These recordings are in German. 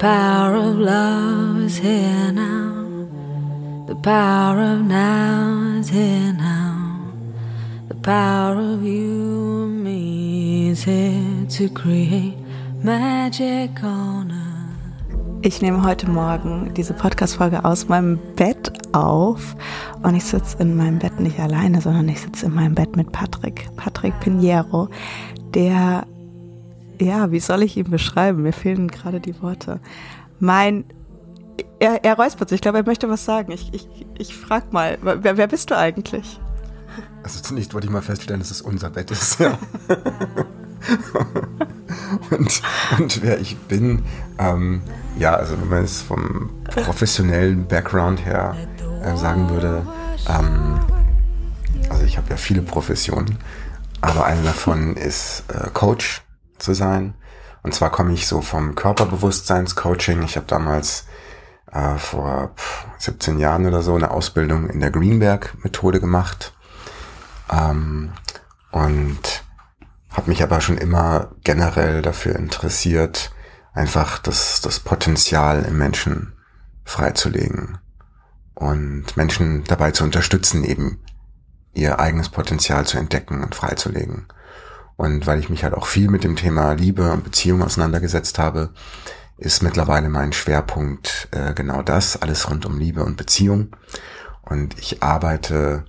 power of love is here now. The power of now is here now. The power of you and me is here to create magic on earth. Ich nehme heute Morgen diese Podcast-Folge aus meinem Bett auf und ich sitze in meinem Bett nicht alleine, sondern ich sitze in meinem Bett mit Patrick, Patrick Pinheiro, der ja, wie soll ich ihn beschreiben? Mir fehlen gerade die Worte. Mein, er, er räuspert sich, ich glaube, er möchte was sagen. Ich, ich, ich frag mal, wer, wer bist du eigentlich? Also zunächst wollte ich mal feststellen, dass es unser Bett ist, ja. und, und wer ich bin, ähm, ja, also wenn man es vom professionellen Background her äh, sagen würde, ähm, also ich habe ja viele Professionen, aber eine davon ist äh, Coach zu sein. Und zwar komme ich so vom Körperbewusstseinscoaching. Ich habe damals äh, vor 17 Jahren oder so eine Ausbildung in der Greenberg-Methode gemacht. Ähm, und habe mich aber schon immer generell dafür interessiert, einfach das, das Potenzial im Menschen freizulegen und Menschen dabei zu unterstützen, eben ihr eigenes Potenzial zu entdecken und freizulegen. Und weil ich mich halt auch viel mit dem Thema Liebe und Beziehung auseinandergesetzt habe, ist mittlerweile mein Schwerpunkt äh, genau das, alles rund um Liebe und Beziehung. Und ich arbeite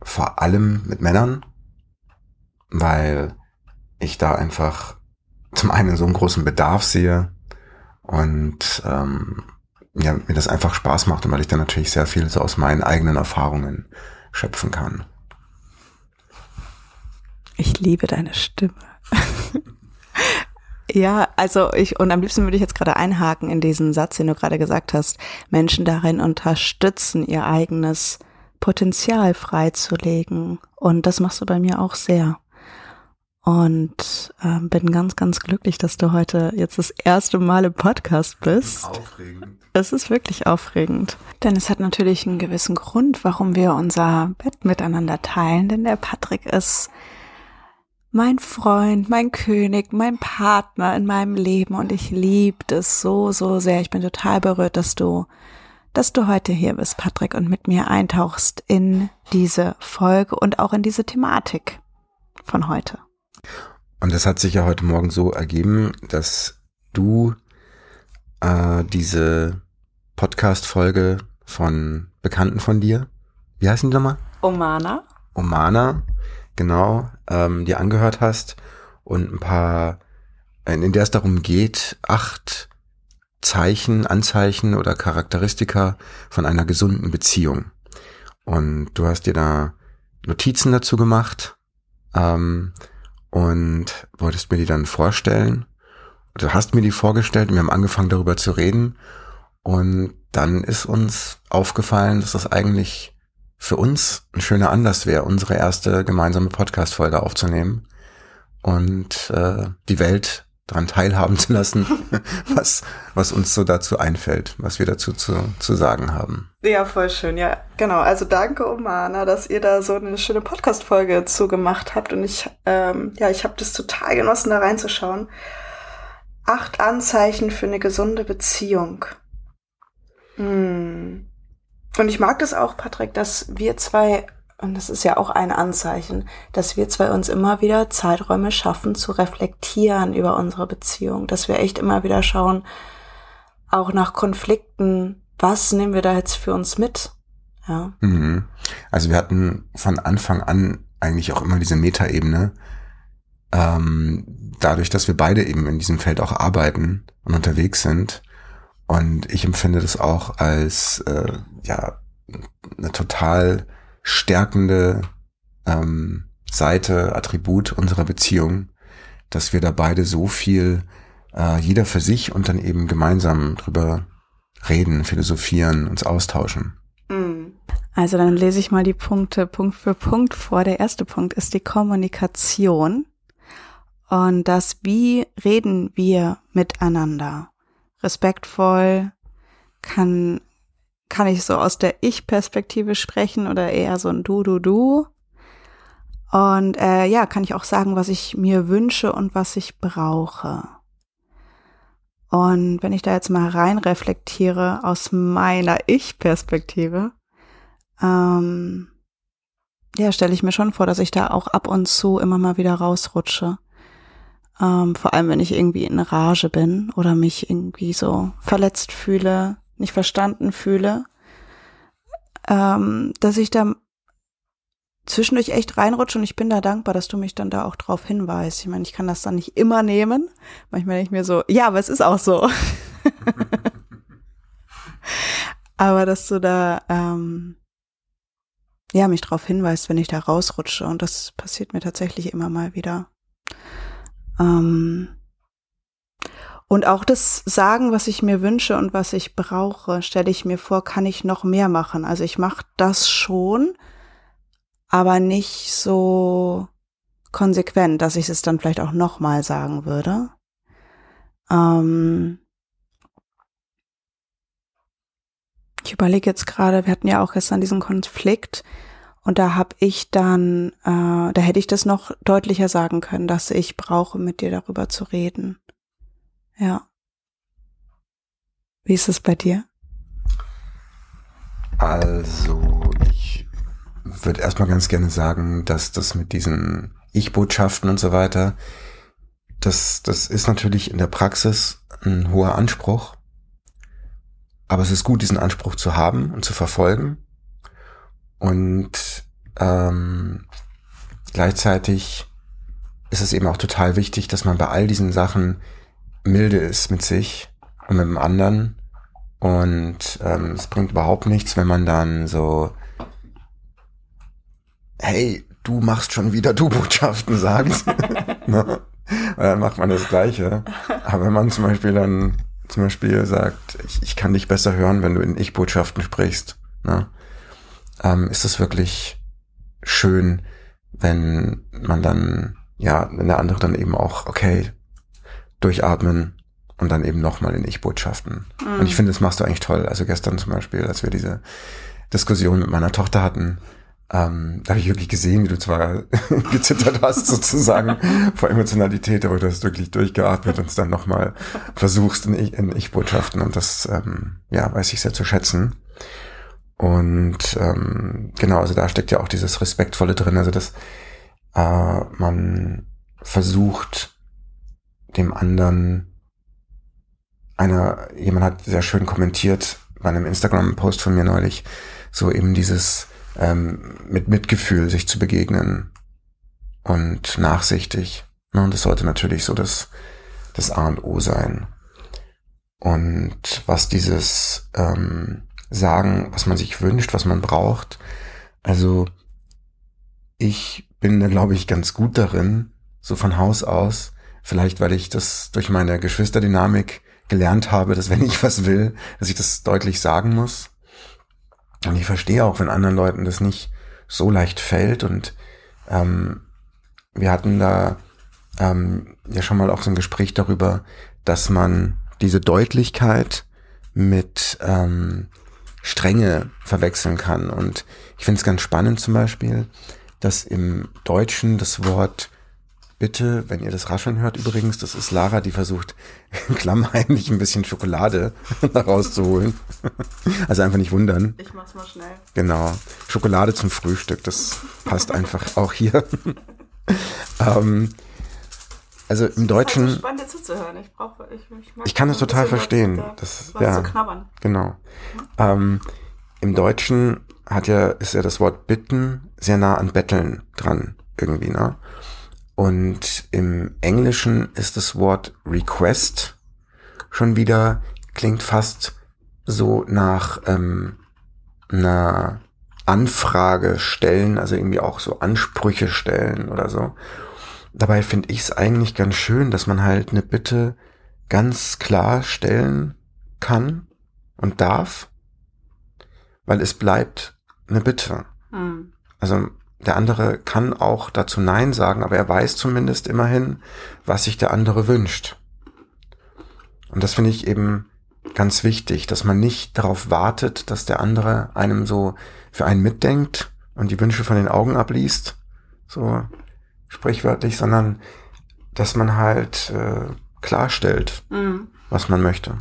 vor allem mit Männern, weil ich da einfach zum einen so einen großen Bedarf sehe und ähm, ja, mir das einfach Spaß macht und weil ich dann natürlich sehr viel so aus meinen eigenen Erfahrungen schöpfen kann. Ich liebe deine Stimme. ja, also ich, und am liebsten würde ich jetzt gerade einhaken in diesen Satz, den du gerade gesagt hast, Menschen darin unterstützen, ihr eigenes Potenzial freizulegen. Und das machst du bei mir auch sehr. Und äh, bin ganz, ganz glücklich, dass du heute jetzt das erste Mal im Podcast bist. Aufregend. Es ist wirklich aufregend. Denn es hat natürlich einen gewissen Grund, warum wir unser Bett miteinander teilen. Denn der Patrick ist mein Freund, mein König, mein Partner in meinem Leben und ich liebe es so, so sehr. Ich bin total berührt, dass du, dass du heute hier bist, Patrick, und mit mir eintauchst in diese Folge und auch in diese Thematik von heute. Und das hat sich ja heute Morgen so ergeben, dass du äh, diese Podcast-Folge von Bekannten von dir, wie heißen die nochmal? Omana. Omana, genau, ähm, dir angehört hast und ein paar, in der es darum geht, acht Zeichen, Anzeichen oder Charakteristika von einer gesunden Beziehung. Und du hast dir da Notizen dazu gemacht ähm, und wolltest mir die dann vorstellen. Du hast mir die vorgestellt und wir haben angefangen darüber zu reden. Und dann ist uns aufgefallen, dass das eigentlich für uns ein schöner Anlass wäre, unsere erste gemeinsame Podcast-Folge aufzunehmen und äh, die Welt daran teilhaben zu lassen, was, was uns so dazu einfällt, was wir dazu zu, zu sagen haben. Ja, voll schön. Ja, genau. Also danke, Omana, dass ihr da so eine schöne Podcast-Folge zugemacht habt. Und ich, ähm, ja, ich habe das total genossen, da reinzuschauen. Acht Anzeichen für eine gesunde Beziehung. Hm. Und ich mag das auch, Patrick, dass wir zwei, und das ist ja auch ein Anzeichen, dass wir zwei uns immer wieder Zeiträume schaffen zu reflektieren über unsere Beziehung, dass wir echt immer wieder schauen, auch nach Konflikten, was nehmen wir da jetzt für uns mit? Ja. Mhm. Also wir hatten von Anfang an eigentlich auch immer diese Metaebene, ähm, dadurch, dass wir beide eben in diesem Feld auch arbeiten und unterwegs sind, und ich empfinde das auch als äh, ja eine total stärkende ähm, Seite, Attribut unserer Beziehung, dass wir da beide so viel äh, jeder für sich und dann eben gemeinsam drüber reden, philosophieren, uns austauschen. Mhm. Also dann lese ich mal die Punkte Punkt für Punkt vor. Der erste Punkt ist die Kommunikation und das, wie reden wir miteinander. Respektvoll kann, kann ich so aus der Ich-Perspektive sprechen oder eher so ein Du, Du, Du. Und äh, ja, kann ich auch sagen, was ich mir wünsche und was ich brauche. Und wenn ich da jetzt mal rein reflektiere aus meiner Ich-Perspektive, ähm, ja, stelle ich mir schon vor, dass ich da auch ab und zu immer mal wieder rausrutsche. Ähm, vor allem, wenn ich irgendwie in Rage bin oder mich irgendwie so verletzt fühle, nicht verstanden fühle, ähm, dass ich da zwischendurch echt reinrutsche und ich bin da dankbar, dass du mich dann da auch drauf hinweist. Ich meine, ich kann das dann nicht immer nehmen. Manchmal denke ich mir so, ja, aber es ist auch so. aber dass du da ähm, ja mich drauf hinweist, wenn ich da rausrutsche und das passiert mir tatsächlich immer mal wieder. Ähm, und auch das Sagen, was ich mir wünsche und was ich brauche, stelle ich mir vor, kann ich noch mehr machen. Also ich mache das schon, aber nicht so konsequent, dass ich es dann vielleicht auch noch mal sagen würde. Ähm ich überlege jetzt gerade, wir hatten ja auch gestern diesen Konflikt und da habe ich dann, äh, da hätte ich das noch deutlicher sagen können, dass ich brauche, mit dir darüber zu reden. Ja. Wie ist es bei dir? Also, ich würde erstmal ganz gerne sagen, dass das mit diesen Ich-Botschaften und so weiter, das, das ist natürlich in der Praxis ein hoher Anspruch. Aber es ist gut, diesen Anspruch zu haben und zu verfolgen. Und ähm, gleichzeitig ist es eben auch total wichtig, dass man bei all diesen Sachen milde ist mit sich und mit dem anderen. Und ähm, es bringt überhaupt nichts, wenn man dann so, hey, du machst schon wieder du Botschaften sagt. ne? Dann macht man das Gleiche. Aber wenn man zum Beispiel dann zum Beispiel sagt, ich, ich kann dich besser hören, wenn du in Ich-Botschaften sprichst, ne? Ähm, ist es wirklich schön, wenn man dann, ja, wenn der andere dann eben auch, okay, durchatmen und dann eben nochmal in Ich-Botschaften. Mhm. Und ich finde, das machst du eigentlich toll. Also gestern zum Beispiel, als wir diese Diskussion mit meiner Tochter hatten, ähm, da habe ich wirklich gesehen, wie du zwar gezittert hast sozusagen vor Emotionalität, aber du hast wirklich durchgeatmet und es dann nochmal versuchst in, in Ich-Botschaften und das, ähm, ja, weiß ich sehr zu schätzen. Und ähm, genau, also da steckt ja auch dieses Respektvolle drin, also dass äh, man versucht, dem anderen einer, jemand hat sehr schön kommentiert bei einem Instagram-Post von mir neulich, so eben dieses ähm, mit Mitgefühl sich zu begegnen und nachsichtig. Ne? Und das sollte natürlich so das, das A und O sein. Und was dieses ähm, Sagen, was man sich wünscht, was man braucht, also ich bin da, glaube ich, ganz gut darin, so von Haus aus, Vielleicht, weil ich das durch meine Geschwisterdynamik gelernt habe, dass wenn ich was will, dass ich das deutlich sagen muss. Und ich verstehe auch, wenn anderen Leuten das nicht so leicht fällt. Und ähm, wir hatten da ähm, ja schon mal auch so ein Gespräch darüber, dass man diese Deutlichkeit mit ähm, Strenge verwechseln kann. Und ich finde es ganz spannend zum Beispiel, dass im Deutschen das Wort bitte, wenn ihr das Rascheln hört übrigens, das ist Lara, die versucht klammheimlich ein bisschen Schokolade rauszuholen. Also einfach nicht wundern. Ich mach's mal schnell. Genau. Schokolade zum Frühstück, das passt einfach auch hier. ähm, also im Deutschen. Das ist spannend zuzuhören. Ich brauche, ich, ich, ich kann es total verstehen. Das, was ja, zu knabbern. Genau. Mhm. Ähm, Im Deutschen hat ja, ist ja das Wort bitten sehr nah an betteln dran irgendwie, ne? Und im Englischen ist das Wort request schon wieder, klingt fast so nach ähm, einer Anfrage stellen, also irgendwie auch so Ansprüche stellen oder so. Dabei finde ich es eigentlich ganz schön, dass man halt eine Bitte ganz klar stellen kann und darf, weil es bleibt eine Bitte. Mhm. Also der andere kann auch dazu Nein sagen, aber er weiß zumindest immerhin, was sich der andere wünscht. Und das finde ich eben ganz wichtig, dass man nicht darauf wartet, dass der andere einem so für einen mitdenkt und die Wünsche von den Augen abliest, so sprichwörtlich, sondern dass man halt äh, klarstellt, mhm. was man möchte.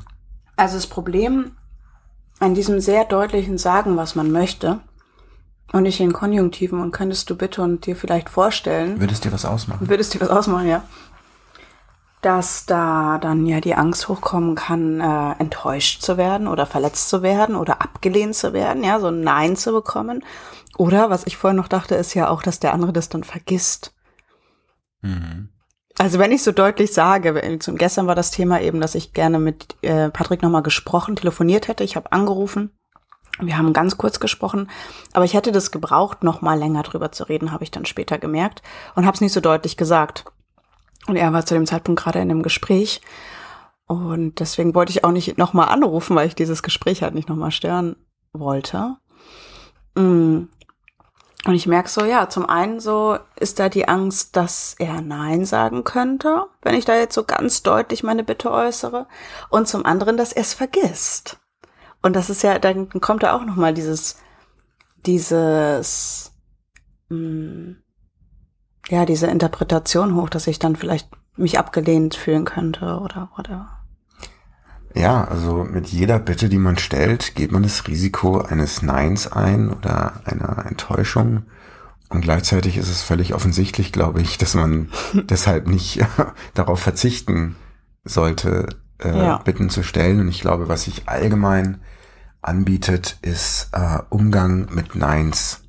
Also das Problem an diesem sehr deutlichen Sagen, was man möchte, und nicht in Konjunktiven und könntest du bitte und dir vielleicht vorstellen. Würdest dir was ausmachen? Würdest dir was ausmachen, ja dass da dann ja die Angst hochkommen kann, äh, enttäuscht zu werden oder verletzt zu werden oder abgelehnt zu werden, ja, so ein Nein zu bekommen. Oder was ich vorher noch dachte, ist ja auch, dass der andere das dann vergisst. Mhm. Also wenn ich so deutlich sage, gestern war das Thema eben, dass ich gerne mit äh, Patrick nochmal gesprochen, telefoniert hätte. Ich habe angerufen. Wir haben ganz kurz gesprochen, aber ich hätte das gebraucht, noch mal länger drüber zu reden, habe ich dann später gemerkt und habe es nicht so deutlich gesagt. Und er war zu dem Zeitpunkt gerade in einem Gespräch. Und deswegen wollte ich auch nicht nochmal anrufen, weil ich dieses Gespräch halt nicht nochmal stören wollte. Mm. Und ich merke so, ja, zum einen so ist da die Angst, dass er Nein sagen könnte, wenn ich da jetzt so ganz deutlich meine Bitte äußere. Und zum anderen, dass er es vergisst. Und das ist ja, dann kommt da auch nochmal dieses, dieses, mh, mm, ja, diese Interpretation hoch, dass ich dann vielleicht mich abgelehnt fühlen könnte oder, oder. Ja, also mit jeder Bitte, die man stellt, geht man das Risiko eines Neins ein oder einer Enttäuschung. Und gleichzeitig ist es völlig offensichtlich, glaube ich, dass man deshalb nicht darauf verzichten sollte, äh, ja. Bitten zu stellen. Und ich glaube, was sich allgemein anbietet, ist äh, Umgang mit Neins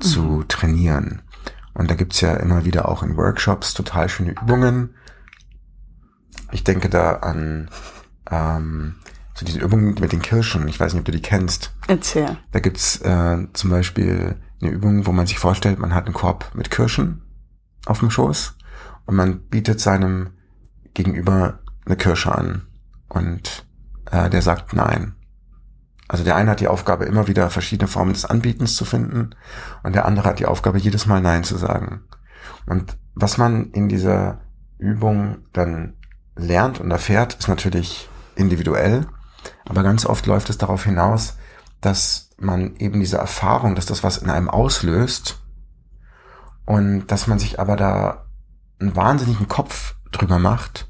mhm. zu trainieren. Und da gibt's ja immer wieder auch in Workshops total schöne Übungen. Ich denke da an ähm, so diese Übung mit den Kirschen. Ich weiß nicht, ob du die kennst. Erzähl. Da gibt's äh, zum Beispiel eine Übung, wo man sich vorstellt, man hat einen Korb mit Kirschen auf dem Schoß und man bietet seinem Gegenüber eine Kirsche an und äh, der sagt nein. Also der eine hat die Aufgabe, immer wieder verschiedene Formen des Anbietens zu finden und der andere hat die Aufgabe, jedes Mal Nein zu sagen. Und was man in dieser Übung dann lernt und erfährt, ist natürlich individuell, aber ganz oft läuft es darauf hinaus, dass man eben diese Erfahrung, dass das was in einem auslöst und dass man sich aber da einen wahnsinnigen Kopf drüber macht,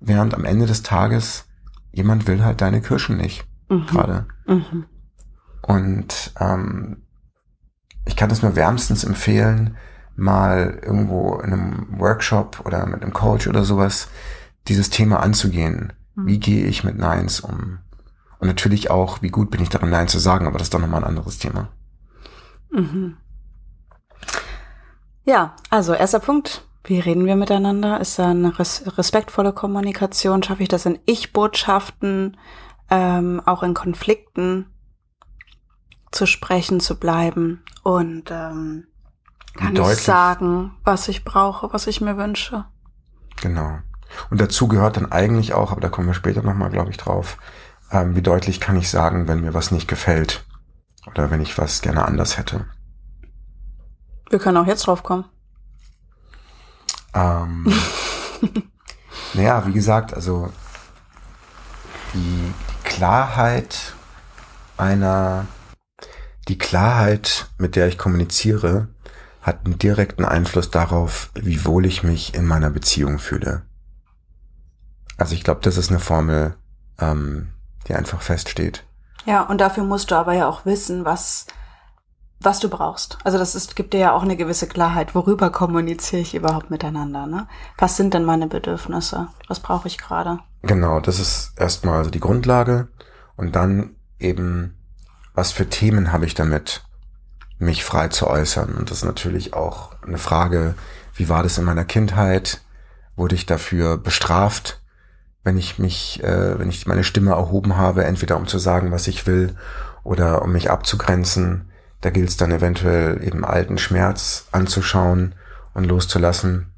während am Ende des Tages jemand will halt deine Kirschen nicht mhm. gerade. Mhm. Und ähm, ich kann es nur wärmstens empfehlen, mal irgendwo in einem Workshop oder mit einem Coach oder sowas dieses Thema anzugehen. Wie gehe ich mit Neins um? Und natürlich auch, wie gut bin ich darin, Nein zu sagen, aber das ist doch nochmal ein anderes Thema. Mhm. Ja, also erster Punkt. Wie reden wir miteinander? Ist da eine res respektvolle Kommunikation? Schaffe ich das in Ich-Botschaften? ähm, auch in Konflikten zu sprechen zu bleiben und ähm, kann ich sagen, was ich brauche, was ich mir wünsche. Genau. Und dazu gehört dann eigentlich auch, aber da kommen wir später nochmal, glaube ich, drauf, ähm, wie deutlich kann ich sagen, wenn mir was nicht gefällt oder wenn ich was gerne anders hätte. Wir können auch jetzt drauf kommen. Ähm, naja, wie gesagt, also die, Klarheit einer, die Klarheit, mit der ich kommuniziere, hat einen direkten Einfluss darauf, wie wohl ich mich in meiner Beziehung fühle. Also ich glaube, das ist eine Formel, ähm, die einfach feststeht. Ja, und dafür musst du aber ja auch wissen, was, was du brauchst. Also das ist, gibt dir ja auch eine gewisse Klarheit, worüber kommuniziere ich überhaupt miteinander. Ne? Was sind denn meine Bedürfnisse? Was brauche ich gerade? Genau, das ist erstmal also die Grundlage und dann eben, was für Themen habe ich damit, mich frei zu äußern. Und das ist natürlich auch eine Frage, wie war das in meiner Kindheit? Wurde ich dafür bestraft, wenn ich mich, äh, wenn ich meine Stimme erhoben habe, entweder um zu sagen, was ich will oder um mich abzugrenzen? Da gilt es dann eventuell eben alten Schmerz anzuschauen und loszulassen.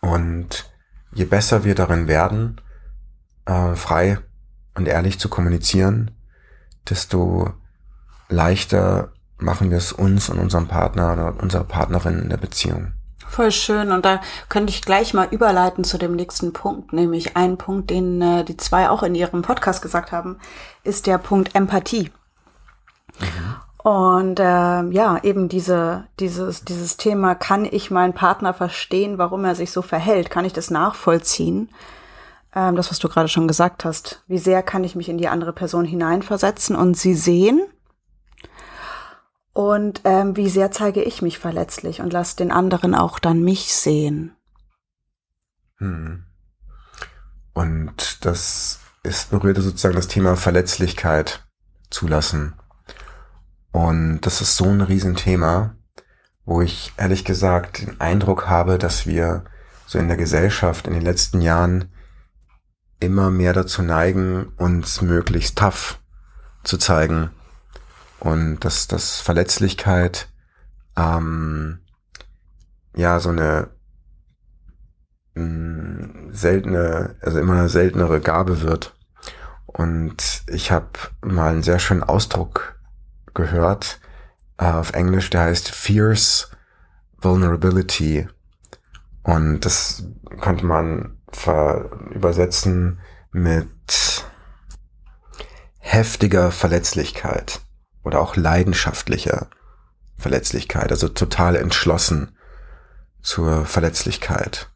Und je besser wir darin werden, äh, frei und ehrlich zu kommunizieren, desto leichter machen wir es uns und unserem Partner oder unserer Partnerin in der Beziehung. Voll schön. Und da könnte ich gleich mal überleiten zu dem nächsten Punkt, nämlich ein Punkt, den äh, die zwei auch in ihrem Podcast gesagt haben, ist der Punkt Empathie. Mhm. Und äh, ja, eben diese, dieses, dieses Thema, kann ich meinen Partner verstehen, warum er sich so verhält? Kann ich das nachvollziehen? Ähm, das, was du gerade schon gesagt hast. Wie sehr kann ich mich in die andere Person hineinversetzen und sie sehen? Und ähm, wie sehr zeige ich mich verletzlich und lasse den anderen auch dann mich sehen. Hm. Und das ist berührte sozusagen das Thema Verletzlichkeit zulassen. Und das ist so ein Riesenthema, wo ich ehrlich gesagt den Eindruck habe, dass wir so in der Gesellschaft in den letzten Jahren immer mehr dazu neigen, uns möglichst tough zu zeigen und dass das Verletzlichkeit ähm, ja so eine mh, mm, seltene, also immer eine seltenere Gabe wird. Und ich habe mal einen sehr schönen Ausdruck gehört äh, auf Englisch, der heißt Fierce Vulnerability. Und das könnte man übersetzen mit heftiger Verletzlichkeit oder auch leidenschaftlicher Verletzlichkeit, also total entschlossen zur Verletzlichkeit.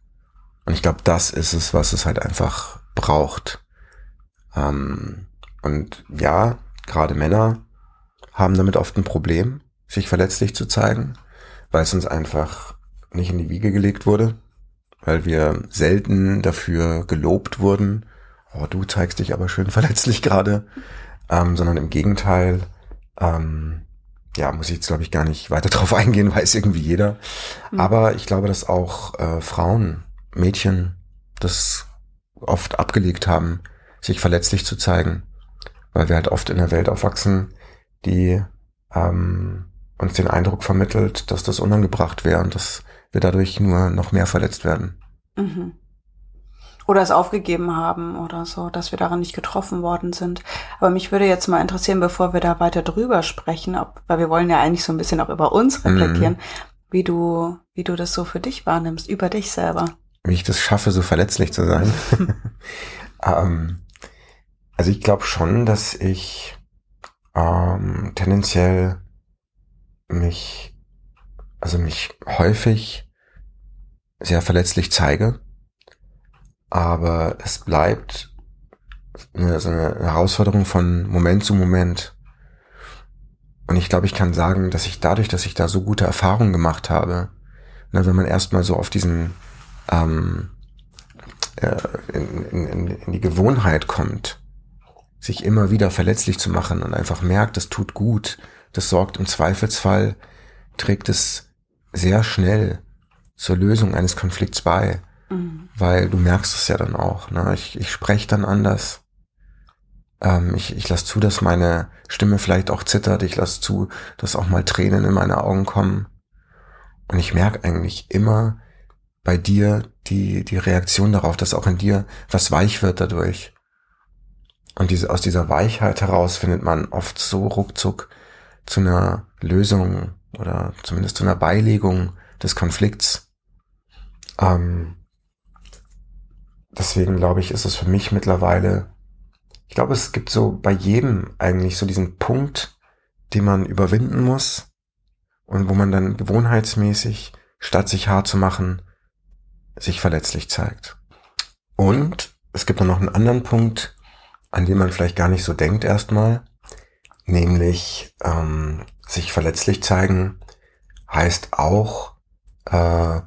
Und ich glaube, das ist es, was es halt einfach braucht. Ähm, und ja, gerade Männer haben damit oft ein Problem, sich verletzlich zu zeigen, weil es uns einfach nicht in die Wiege gelegt wurde, weil wir selten dafür gelobt wurden, oh, du zeigst dich aber schön verletzlich gerade, ähm, sondern im Gegenteil, ähm, ja, muss ich jetzt, glaube ich, gar nicht weiter drauf eingehen, weiß irgendwie jeder. Mhm. Aber ich glaube, dass auch äh, Frauen, Mädchen das oft abgelegt haben, sich verletzlich zu zeigen. Weil wir halt oft in einer Welt aufwachsen, die ähm, uns den Eindruck vermittelt, dass das unangebracht wäre und dass wir dadurch nur noch mehr verletzt werden. Mhm oder es aufgegeben haben oder so, dass wir daran nicht getroffen worden sind. Aber mich würde jetzt mal interessieren, bevor wir da weiter drüber sprechen, ob, weil wir wollen ja eigentlich so ein bisschen auch über uns mhm. reflektieren, mhm. wie du, wie du das so für dich wahrnimmst, über dich selber. Wie ich das schaffe, so verletzlich zu sein. ähm, also ich glaube schon, dass ich ähm, tendenziell mich, also mich häufig sehr verletzlich zeige aber es bleibt eine, so eine Herausforderung von Moment zu Moment. Und ich glaube, ich kann sagen, dass ich dadurch, dass ich da so gute Erfahrungen gemacht habe, na, wenn man erstmal so auf diesen ähm, äh, in, in, in die Gewohnheit kommt, sich immer wieder verletzlich zu machen und einfach merkt, das tut gut, das sorgt im Zweifelsfall, trägt es sehr schnell zur Lösung eines Konflikts bei. Weil du merkst es ja dann auch. Ne? Ich, ich spreche dann anders. Ähm, ich ich lasse zu, dass meine Stimme vielleicht auch zittert. Ich lasse zu, dass auch mal Tränen in meine Augen kommen. Und ich merke eigentlich immer bei dir die, die Reaktion darauf, dass auch in dir was weich wird dadurch. Und diese, aus dieser Weichheit heraus findet man oft so ruckzuck zu einer Lösung oder zumindest zu einer Beilegung des Konflikts. Ähm, deswegen glaube ich, ist es für mich mittlerweile, ich glaube, es gibt so bei jedem eigentlich so diesen Punkt, den man überwinden muss und wo man dann gewohnheitsmäßig, statt sich hart zu machen, sich verletzlich zeigt. Und es gibt dann noch einen anderen Punkt, an den man vielleicht gar nicht so denkt erstmal, nämlich ähm, sich verletzlich zeigen heißt auch äh,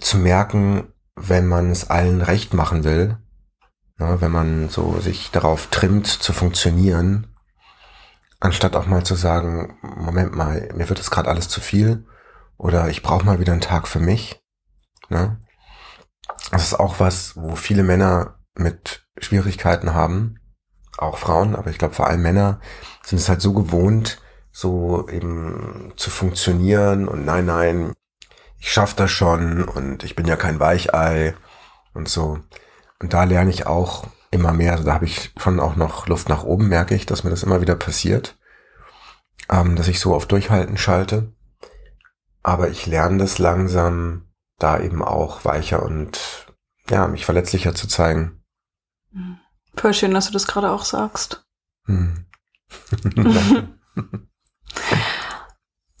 zu merken, wenn man es allen recht machen will, ne, wenn man so sich darauf trimmt zu funktionieren, anstatt auch mal zu sagen, Moment mal, mir wird es gerade alles zu viel oder ich brauche mal wieder einen Tag für mich. Ne? Das ist auch was, wo viele Männer mit Schwierigkeiten haben, auch Frauen, aber ich glaube vor allem Männer sind es halt so gewohnt, so eben zu funktionieren und nein, nein, ich schaff das schon und ich bin ja kein Weichei und so. Und da lerne ich auch immer mehr. Also da habe ich schon auch noch Luft nach oben, merke ich, dass mir das immer wieder passiert, ähm, dass ich so auf Durchhalten schalte. Aber ich lerne das langsam, da eben auch weicher und ja, mich verletzlicher zu zeigen. Voll schön, dass du das gerade auch sagst. Hm.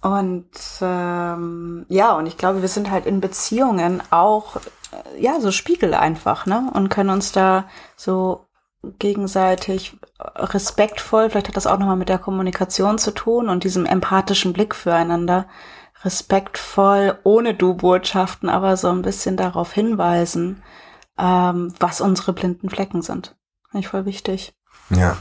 und ähm, ja, und ich glaube, wir sind halt in Beziehungen auch äh, ja so Spiegel einfach, ne? Und können uns da so gegenseitig respektvoll, vielleicht hat das auch nochmal mit der Kommunikation zu tun und diesem empathischen Blick füreinander, respektvoll, ohne Du-Botschaften, aber so ein bisschen darauf hinweisen, ähm, was unsere blinden Flecken sind. Finde ich voll wichtig. Ja.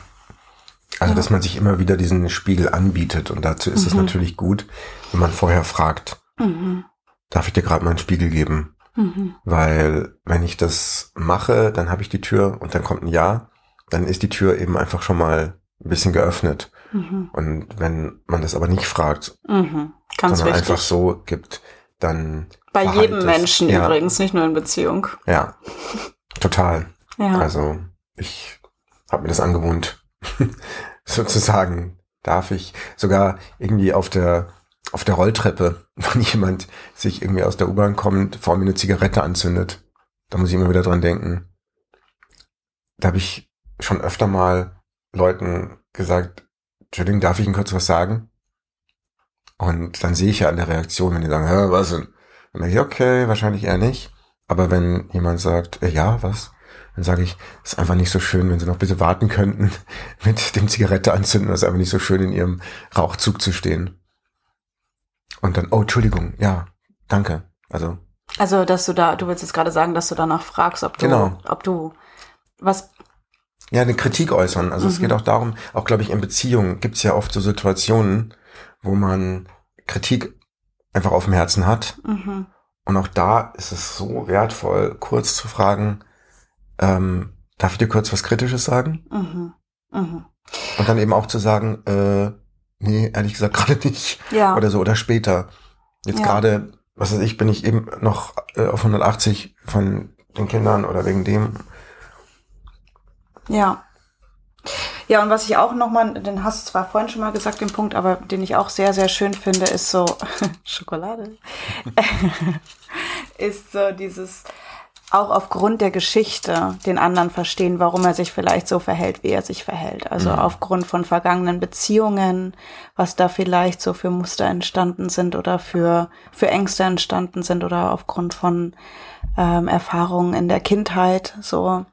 Also, dass man sich immer wieder diesen Spiegel anbietet und dazu ist mhm. es natürlich gut, wenn man vorher fragt, mhm. darf ich dir gerade mal einen Spiegel geben? Mhm. Weil wenn ich das mache, dann habe ich die Tür und dann kommt ein Ja, dann ist die Tür eben einfach schon mal ein bisschen geöffnet. Mhm. Und wenn man das aber nicht fragt, mhm. sondern wichtig. einfach so gibt, dann. Bei jedem es. Menschen ja. übrigens, nicht nur in Beziehung. Ja, total. Ja. Also ich habe mir das angewohnt, sozusagen darf ich sogar irgendwie auf der auf der Rolltreppe, wenn jemand sich irgendwie aus der U-Bahn kommt, vor mir eine Zigarette anzündet. Da muss ich immer wieder dran denken. Da habe ich schon öfter mal Leuten gesagt, Entschuldigung, darf ich Ihnen kurz was sagen? Und dann sehe ich ja an der Reaktion, wenn die sagen, Hä, was denn? Dann denke ich, okay, wahrscheinlich eher nicht. Aber wenn jemand sagt, ja, was? Dann sage ich, es ist einfach nicht so schön, wenn Sie noch bitte warten könnten mit dem Zigarette anzünden. Es ist einfach nicht so schön, in Ihrem Rauchzug zu stehen. Und dann, oh, Entschuldigung, ja, danke. Also. Also, dass du da, du willst jetzt gerade sagen, dass du danach fragst, ob du, genau. ob du was ja, eine Kritik äußern. Also mhm. es geht auch darum, auch glaube ich in Beziehungen gibt es ja oft so Situationen, wo man Kritik einfach auf dem Herzen hat. Mhm. Und auch da ist es so wertvoll, kurz zu fragen, ähm, darf ich dir kurz was Kritisches sagen? Mhm. Mhm. Und dann eben auch zu sagen, äh, nee, ehrlich gesagt gerade nicht. Ja. Oder so, oder später. Jetzt ja. gerade, was weiß ich, bin ich eben noch äh, auf 180 von den Kindern oder wegen dem ja. Ja, und was ich auch nochmal, den hast du zwar vorhin schon mal gesagt, den Punkt, aber den ich auch sehr, sehr schön finde, ist so, Schokolade, ist so dieses, auch aufgrund der Geschichte den anderen verstehen, warum er sich vielleicht so verhält, wie er sich verhält. Also mhm. aufgrund von vergangenen Beziehungen, was da vielleicht so für Muster entstanden sind oder für, für Ängste entstanden sind oder aufgrund von ähm, Erfahrungen in der Kindheit, so.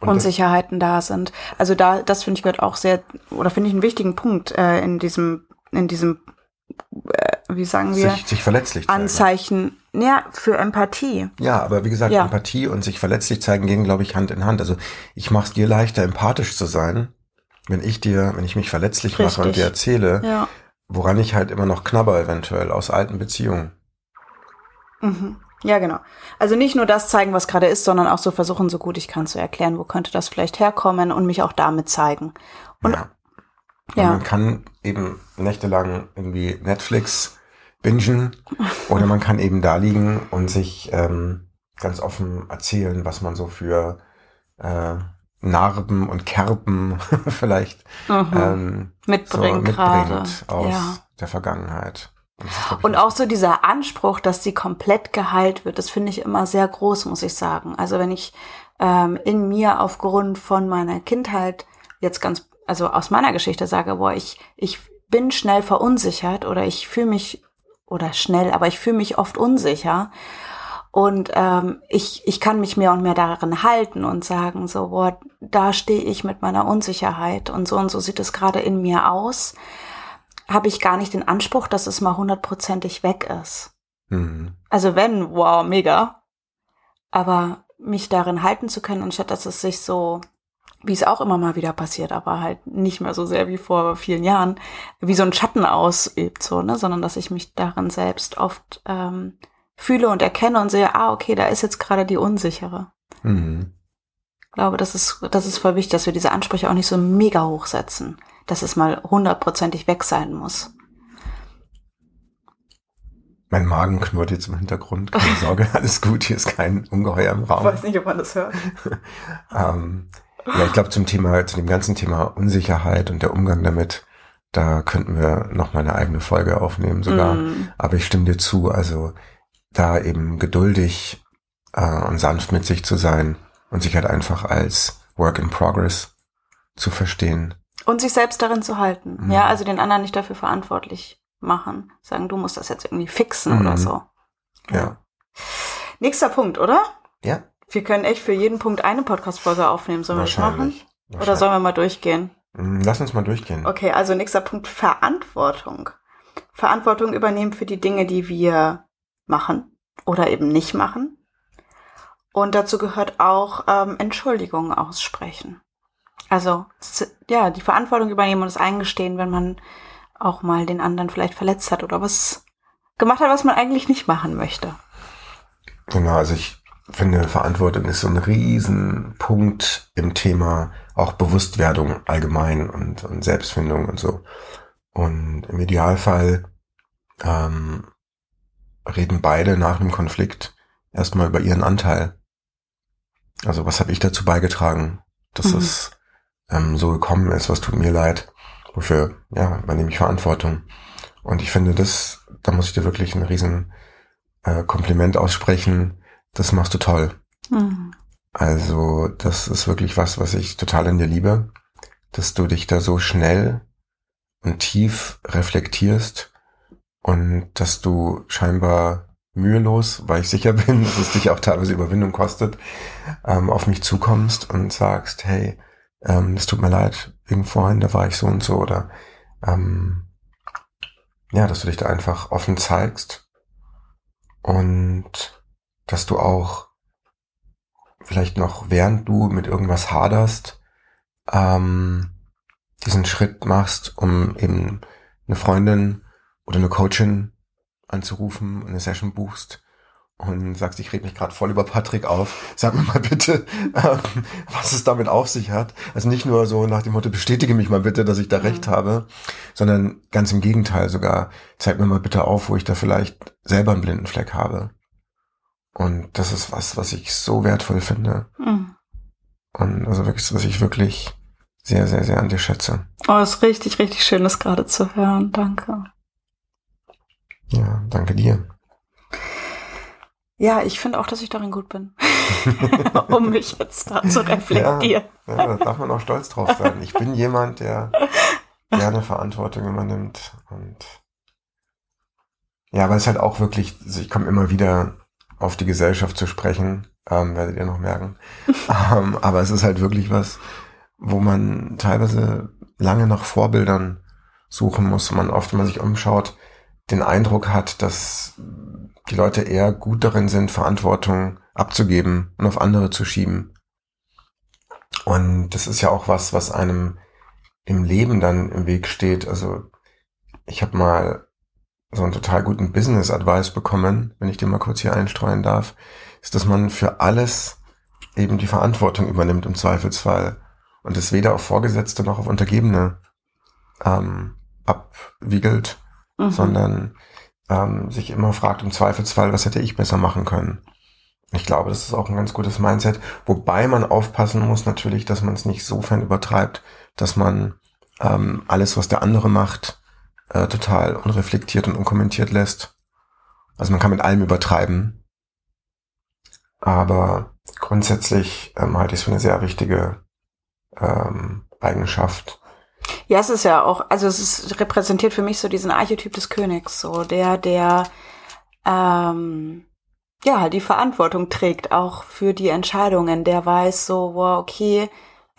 Unsicherheiten da sind. Also da, das finde ich gehört auch sehr, oder finde ich einen wichtigen Punkt äh, in diesem, in diesem, äh, wie sagen wir? Sich, sich verletzlich. Anzeichen, ja, für Empathie. Ja, aber wie gesagt, ja. Empathie und sich verletzlich zeigen gehen, glaube ich, Hand in Hand. Also ich mache es dir leichter, empathisch zu sein, wenn ich dir, wenn ich mich verletzlich Richtig. mache und dir erzähle, ja. woran ich halt immer noch knabber eventuell aus alten Beziehungen. Mhm. Ja, genau. Also nicht nur das zeigen, was gerade ist, sondern auch so versuchen, so gut ich kann zu erklären, wo könnte das vielleicht herkommen und mich auch damit zeigen. Und ja. ja. man kann eben nächtelang irgendwie Netflix bingen oder man kann eben da liegen und sich ähm, ganz offen erzählen, was man so für äh, Narben und Kerben vielleicht mhm. ähm, mitbringt, so mitbringt aus ja. der Vergangenheit. Und auch so dieser Anspruch, dass sie komplett geheilt wird, das finde ich immer sehr groß, muss ich sagen. Also wenn ich ähm, in mir aufgrund von meiner Kindheit jetzt ganz, also aus meiner Geschichte sage, boah, ich, ich bin schnell verunsichert oder ich fühle mich, oder schnell, aber ich fühle mich oft unsicher. Und ähm, ich, ich kann mich mehr und mehr darin halten und sagen, so, boah, da stehe ich mit meiner Unsicherheit und so und so sieht es gerade in mir aus habe ich gar nicht den Anspruch, dass es mal hundertprozentig weg ist. Mhm. Also wenn, wow, mega. Aber mich darin halten zu können, anstatt dass es sich so, wie es auch immer mal wieder passiert, aber halt nicht mehr so sehr wie vor vielen Jahren, wie so ein Schatten ausübt, so, ne, sondern dass ich mich darin selbst oft ähm, fühle und erkenne und sehe, ah, okay, da ist jetzt gerade die unsichere. Mhm. Ich glaube, das ist, das ist voll wichtig, dass wir diese Ansprüche auch nicht so mega hoch setzen dass es mal hundertprozentig weg sein muss. Mein Magen knurrt jetzt im Hintergrund. Keine Sorge, alles gut. Hier ist kein Ungeheuer im Raum. Ich weiß nicht, ob man das hört. ähm, Ja, ich glaube zum Thema, zu dem ganzen Thema Unsicherheit und der Umgang damit, da könnten wir noch mal eine eigene Folge aufnehmen sogar. Mm. Aber ich stimme dir zu, also da eben geduldig äh, und sanft mit sich zu sein und sich halt einfach als Work in Progress zu verstehen. Und sich selbst darin zu halten. Mhm. Ja, also den anderen nicht dafür verantwortlich machen. Sagen, du musst das jetzt irgendwie fixen Mhm. oder so. Ja. Nächster Punkt, oder? Ja, Wir können echt für jeden Punkt eine Podcast-Folge aufnehmen. Sollen wir das machen? Oder sollen wir mal durchgehen? Mm, Lass uns mal durchgehen. Okay, also nächster Punkt, Verantwortung. Verantwortung übernehmen für die Dinge, die wir machen oder eben nicht machen. Und dazu gehört auch ähm, Entschuldigungen aussprechen. Also ja, die Verantwortung übernehmen und es eingestehen, wenn man auch mal den anderen vielleicht verletzt hat oder was gemacht hat, was man eigentlich nicht machen möchte. Genau, also ich finde, Verantwortung ist so ein Riesenpunkt im Thema auch Bewusstwerdung allgemein und, und Selbstfindung und so. Und im Idealfall ähm, reden beide nach einem Konflikt erstmal über ihren Anteil. Also was habe ich dazu beigetragen, dass Mhm. es ähm, so gekommen ist, was tut mir leid, wofür, ja, übernehme ich Verantwortung. Und ich finde das, da muss ich dir wirklich ein riesen äh, Kompliment aussprechen, das machst du toll. Mhm. Also das ist wirklich was, was ich total in dir liebe, dass du dich da so schnell und tief reflektierst und dass du scheinbar mühelos, weil ich sicher bin, dass es dich auch teilweise Überwindung kostet, ähm, auf mich zukommst und sagst, hey, ähm, es tut mir leid, wegen vorhin, da war ich so und so oder ähm, ja, dass du dich da einfach offen zeigst und dass du auch vielleicht noch während du mit irgendwas haderst, ähm, diesen Schritt machst, um eben eine Freundin oder eine Coachin anzurufen und eine Session buchst und sagst, ich rede mich gerade voll über Patrick auf. Sag mir mal bitte, ähm, was es damit auf sich hat. Also nicht nur so nach dem Motto, bestätige mich mal bitte, dass ich da Mhm. recht habe, sondern ganz im Gegenteil sogar, zeig mir mal bitte auf, wo ich da vielleicht selber einen blinden Fleck habe. Und das ist was, was ich so wertvoll finde. Mhm. Und also wirklich, was ich wirklich sehr, sehr, sehr an dir schätze. Oh, ist richtig, richtig schön, das gerade zu hören. Danke. Ja, danke dir. Ja, ich finde auch, dass ich darin gut bin. um mich jetzt da zu reflektieren. Ja, da darf man auch stolz drauf sein. Ich bin jemand, der gerne Verantwortung übernimmt und ja, aber es halt auch wirklich, also ich komme immer wieder auf die Gesellschaft zu sprechen, ähm, werdet ihr noch merken. ähm, aber es ist halt wirklich was, wo man teilweise lange nach Vorbildern suchen muss, man oft, wenn man sich umschaut, den Eindruck hat, dass die Leute eher gut darin sind, Verantwortung abzugeben und auf andere zu schieben. Und das ist ja auch was, was einem im Leben dann im Weg steht. Also ich habe mal so einen total guten Business Advice bekommen, wenn ich den mal kurz hier einstreuen darf, ist, dass man für alles eben die Verantwortung übernimmt im Zweifelsfall und es weder auf Vorgesetzte noch auf Untergebene ähm, abwiegelt, Mhm. sondern ähm, sich immer fragt im Zweifelsfall, was hätte ich besser machen können. Ich glaube, das ist auch ein ganz gutes Mindset, wobei man aufpassen muss natürlich, dass man es nicht so fern übertreibt, dass man ähm, alles, was der andere macht, äh, total unreflektiert und unkommentiert lässt. Also man kann mit allem übertreiben, aber grundsätzlich ähm, halte ich es für eine sehr wichtige ähm, Eigenschaft. Ja, es ist ja auch, also es ist, repräsentiert für mich so diesen Archetyp des Königs, so der, der ähm, ja halt die Verantwortung trägt, auch für die Entscheidungen, der weiß so, wow, okay,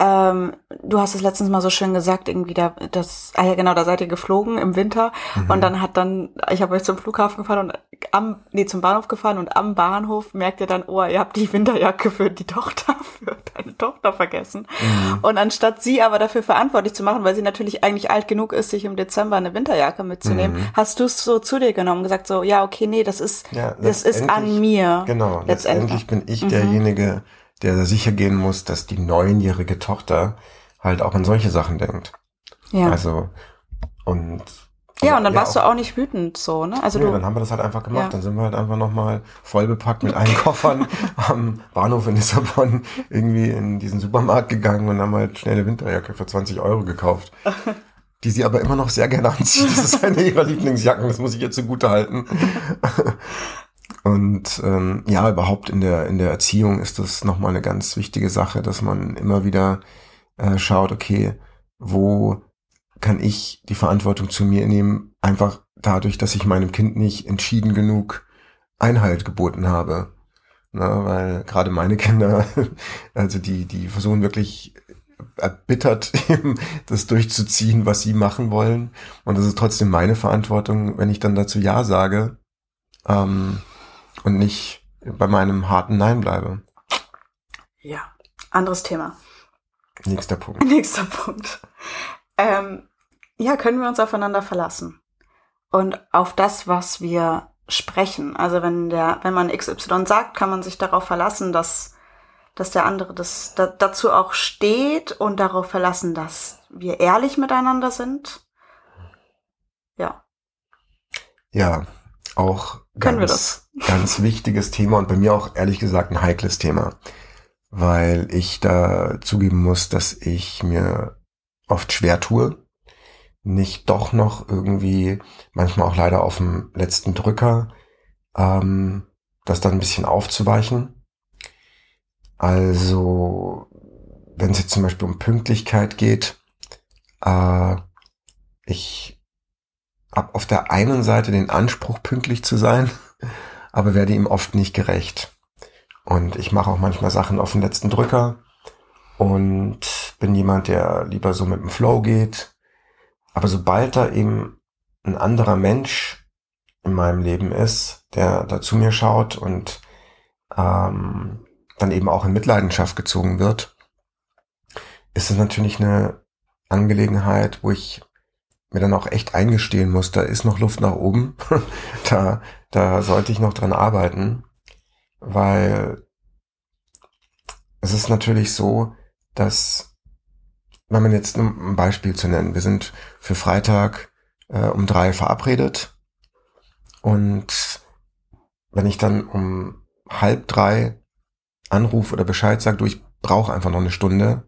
ähm, du hast es letztens mal so schön gesagt, irgendwie da, das, ah ja genau, da seid ihr geflogen im Winter Mhm. und dann hat dann, ich habe euch zum Flughafen gefahren und am, nee, zum Bahnhof gefahren und am Bahnhof merkt ihr dann, oh, ihr habt die Winterjacke für die Tochter, für deine Tochter vergessen. Mhm. Und anstatt sie aber dafür verantwortlich zu machen, weil sie natürlich eigentlich alt genug ist, sich im Dezember eine Winterjacke mitzunehmen, Mhm. hast du es so zu dir genommen und gesagt so, ja, okay, nee, das ist, Ja, das ist an letztendlich- mir. Genau, letztendlich bin ich Mhm. derjenige, der sicher gehen muss, dass die neunjährige Tochter halt auch an solche Sachen denkt. Ja. Also, und Ja, und dann Ja, warst du auch nicht wütend so, ne? Also Nee, du. dann haben wir das halt einfach gemacht. Ja. Dann sind wir halt einfach nochmal voll bepackt mit allen Koffern am Bahnhof in Lissabon irgendwie in diesen Supermarkt gegangen und haben halt schnell eine Winterjacke für 20 Euro gekauft. Die sie aber immer noch sehr gerne anzieht. Das ist eine ihrer Lieblingsjacken, das muss ich ihr zugute halten. Und ähm, ja, überhaupt in der, in der Erziehung ist das nochmal eine ganz wichtige Sache, dass man immer wieder äh, schaut, okay, wo kann ich die Verantwortung zu mir nehmen, einfach dadurch, dass ich meinem Kind nicht entschieden genug Einhalt geboten habe. Na, weil gerade meine Kinder, also die, die versuchen wirklich erbittert eben das durchzuziehen, was sie machen wollen. Und das ist trotzdem meine Verantwortung, wenn ich dann dazu Ja sage ähm, und nicht bei meinem harten Nein bleibe. Ja, anderes Thema. Nächster Punkt. Nächster Punkt. Ähm, ja, können wir uns aufeinander verlassen? Und auf das, was wir sprechen. Also wenn der, wenn man XY sagt, kann man sich darauf verlassen, dass, dass der andere das da, dazu auch steht und darauf verlassen, dass wir ehrlich miteinander sind. Ja, Ja, auch ganz, ganz wichtiges Thema und bei mir auch ehrlich gesagt ein heikles Thema, weil ich da zugeben muss, dass ich mir oft schwer tue, nicht doch noch irgendwie, manchmal auch leider auf dem letzten Drücker, ähm, das dann ein bisschen aufzuweichen. Also, wenn es jetzt zum Beispiel um Pünktlichkeit geht, äh, ich habe auf der einen Seite den Anspruch, pünktlich zu sein, aber werde ihm oft nicht gerecht. Und ich mache auch manchmal Sachen auf den letzten Drücker und bin jemand, der lieber so mit dem Flow geht. Aber sobald da eben ein anderer Mensch in meinem Leben ist, der da zu mir schaut und ähm, dann eben auch in Mitleidenschaft gezogen wird, ist es natürlich eine Angelegenheit, wo ich mir dann auch echt eingestehen muss, da ist noch Luft nach oben. da, da sollte ich noch dran arbeiten, weil es ist natürlich so, dass, wenn man jetzt ein Beispiel zu nennen, wir sind für Freitag äh, um drei verabredet und wenn ich dann um halb drei anrufe oder Bescheid sage, du, ich brauche einfach noch eine Stunde,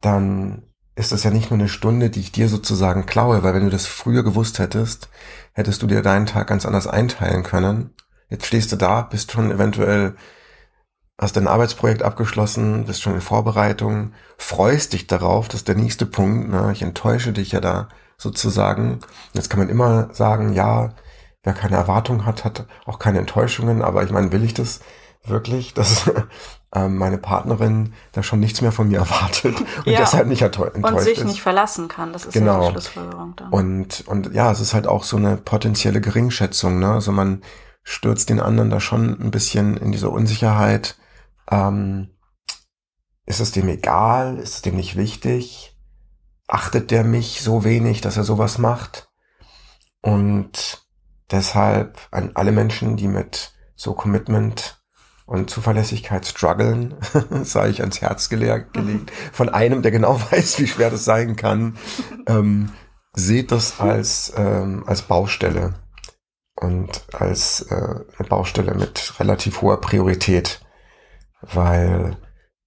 dann ist das ja nicht nur eine Stunde, die ich dir sozusagen klaue, weil wenn du das früher gewusst hättest, hättest du dir deinen Tag ganz anders einteilen können. Jetzt stehst du da, bist schon eventuell, hast dein Arbeitsprojekt abgeschlossen, bist schon in Vorbereitung, freust dich darauf, das ist der nächste Punkt, ne? ich enttäusche dich ja da sozusagen. Jetzt kann man immer sagen, ja, wer keine Erwartung hat, hat auch keine Enttäuschungen, aber ich meine, will ich das wirklich, dass ähm, meine Partnerin da schon nichts mehr von mir erwartet und Ja, deshalb nicht enttäuscht und sich ist. nicht verlassen kann. Das ist ja Genau. die Schlussfolgerung dann. Und, und ja, es ist halt auch so eine potenzielle Geringschätzung, ne? Also man stürzt den anderen da schon ein bisschen in diese Unsicherheit. Ähm, ist es dem egal? Ist es dem nicht wichtig? Achtet der mich so wenig, dass er sowas macht? Und deshalb an alle Menschen, die mit so Commitment und Zuverlässigkeit strugglen, sei ich ans Herz gele gelegt, von einem, der genau weiß, wie schwer das sein kann, ähm, seht das als, ähm, als Baustelle und als äh, eine Baustelle mit relativ hoher Priorität, weil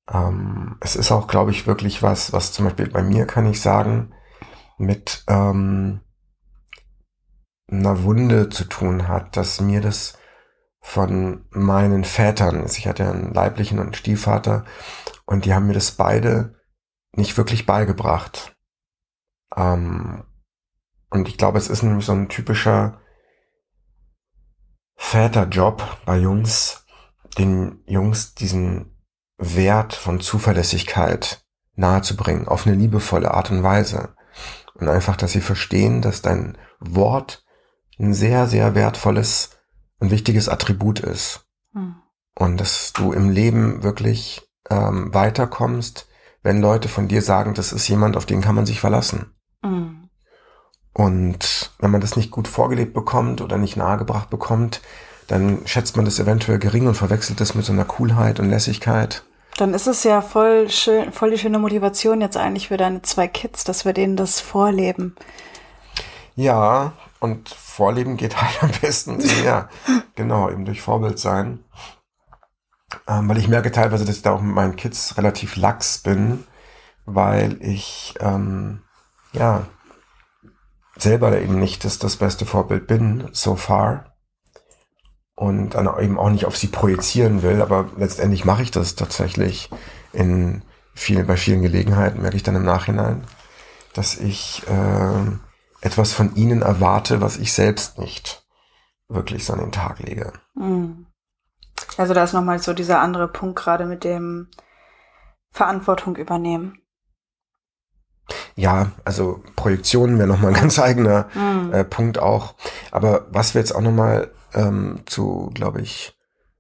ähm, es ist auch, glaube ich, wirklich was, was zum Beispiel bei mir kann ich sagen, mit ähm, einer Wunde zu tun hat, dass mir das von meinen Vätern, ich hatte einen leiblichen und einen Stiefvater und die haben mir das beide nicht wirklich beigebracht. Ähm, und ich glaube, es ist nämlich so ein typischer Väterjob bei Jungs, den Jungs diesen Wert von Zuverlässigkeit nahezubringen, auf eine liebevolle Art und Weise. Und einfach, dass sie verstehen, dass dein Wort ein sehr, sehr wertvolles und wichtiges Attribut ist. Hm. Und dass du im Leben wirklich ähm, weiterkommst, wenn Leute von dir sagen, das ist jemand, auf den kann man sich verlassen. Hm. Und wenn man das nicht gut vorgelebt bekommt oder nicht nahegebracht bekommt, dann schätzt man das eventuell gering und verwechselt das mit so einer Coolheit und Lässigkeit. Dann ist es ja voll schön, voll die schöne Motivation jetzt eigentlich für deine zwei Kids, dass wir denen das vorleben. Ja, und Vorleben geht halt am besten, ja, genau, eben durch Vorbild sein. Ähm, weil ich merke teilweise, dass ich da auch mit meinen Kids relativ lax bin, weil ich, ähm, ja, selber eben nicht das, das beste Vorbild bin, so far. Und dann eben auch nicht auf sie projizieren will, aber letztendlich mache ich das tatsächlich in vielen, bei vielen Gelegenheiten, merke ich dann im Nachhinein, dass ich äh, etwas von ihnen erwarte, was ich selbst nicht wirklich so an den Tag lege. Mhm. Also da ist nochmal so dieser andere Punkt gerade mit dem Verantwortung übernehmen. Ja, also Projektionen wäre nochmal ein ganz eigener mhm. äh, Punkt auch. Aber was wir jetzt auch nochmal ähm, zu, glaube ich,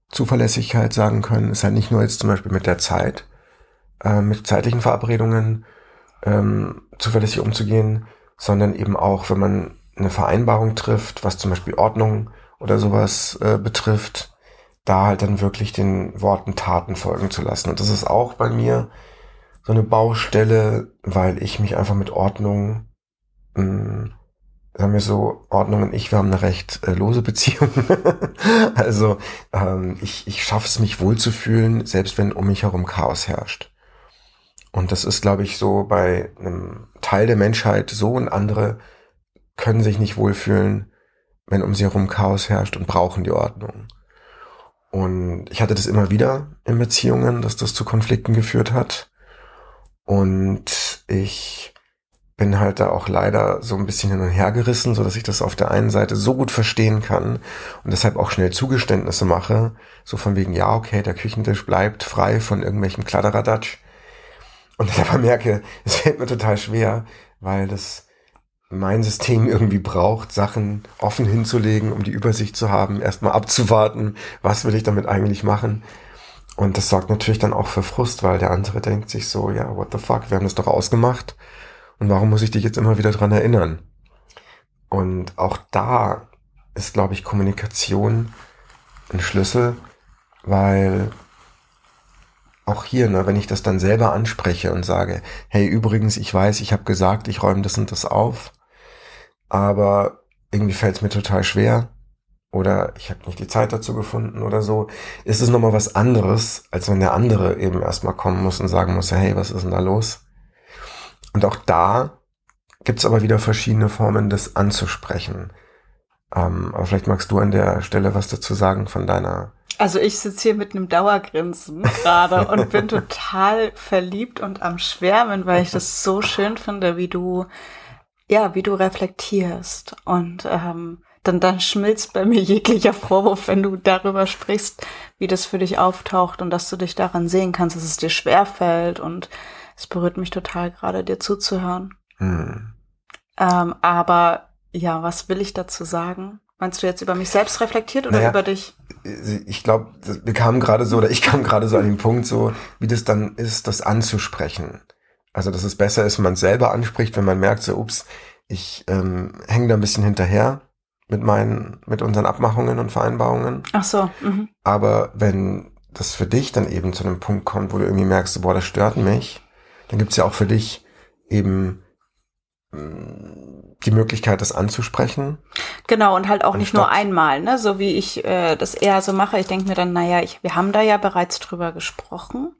Zuverlässigkeit sagen können, ist halt nicht nur jetzt zum Beispiel mit der Zeit, äh, mit zeitlichen Verabredungen ähm, zuverlässig umzugehen, sondern eben auch, wenn man eine Vereinbarung trifft, was zum Beispiel Ordnung oder sowas äh, betrifft, da halt dann wirklich den Worten Taten folgen zu lassen. Und das ist auch bei mir so eine Baustelle, weil ich mich einfach mit Ordnung, mh, hm, sagen wir so, Ordnung und ich, wir haben eine recht äh, lose Beziehung. also ähm, ich, ich schaffe es, mich wohlzufühlen, selbst wenn um mich herum Chaos herrscht. Und das ist, glaube ich, so bei einem Teil der Menschheit so und andere können sich nicht wohlfühlen, wenn um sie herum Chaos herrscht und brauchen die Ordnung. Und ich hatte das immer wieder in Beziehungen, dass das zu Konflikten geführt hat. Und ich bin halt da auch leider so ein bisschen hin und her gerissen, so dass ich das auf der einen Seite so gut verstehen kann und deshalb auch schnell Zugeständnisse mache, so von wegen, ja, okay, der Küchentisch bleibt frei von irgendwelchem Kladderadatsch. Und ich aber merke, es fällt mir total schwer, weil das mein System irgendwie braucht, Sachen offen hinzulegen, um die Übersicht zu haben, erstmal abzuwarten, was will ich damit eigentlich machen. Und das sorgt natürlich dann auch für Frust, weil der andere denkt sich so, ja, what the fuck, wir haben das doch ausgemacht. Und warum muss ich dich jetzt immer wieder dran erinnern? Und auch da ist, glaube ich, Kommunikation ein Schlüssel, weil auch hier, ne, wenn ich das dann selber anspreche und sage, hey, übrigens, ich weiß, ich habe gesagt, ich räume das und das auf, aber irgendwie fällt es mir total schwer oder ich habe nicht die Zeit dazu gefunden oder so, ist es nochmal was anderes, als wenn der andere eben erstmal kommen muss und sagen muss, hey, was ist denn da los? Und auch da gibt's aber wieder verschiedene Formen, das anzusprechen. Ähm, aber vielleicht magst du an der Stelle was dazu sagen von deiner also ich sitze hier mit einem Dauergrinsen gerade und bin total verliebt und am Schwärmen, weil ich das so schön finde, wie du ja, wie du reflektierst. Und ähm, dann, dann schmilzt bei mir jeglicher Vorwurf, wenn du darüber sprichst, wie das für dich auftaucht und dass du dich daran sehen kannst, dass es dir schwerfällt. Und es berührt mich total gerade, dir zuzuhören. Hm. Ähm, aber ja, was will ich dazu sagen? Meinst du jetzt über mich selbst reflektiert oder naja, über dich? Ich glaube, wir kamen gerade so, oder ich kam gerade so an den Punkt, so wie das dann ist, das anzusprechen. Also, dass es besser ist, wenn man selber anspricht, wenn man merkt, so, ups, ich ähm, hänge da ein bisschen hinterher mit meinen, mit unseren Abmachungen und Vereinbarungen. Ach so. Mhm. Aber wenn das für dich dann eben zu einem Punkt kommt, wo du irgendwie merkst, boah, das stört mich, dann gibt's ja auch für dich eben die Möglichkeit, das anzusprechen. Genau, und halt auch nicht nur einmal, ne? So wie ich äh, das eher so mache. Ich denke mir dann, naja, ich, wir haben da ja bereits drüber gesprochen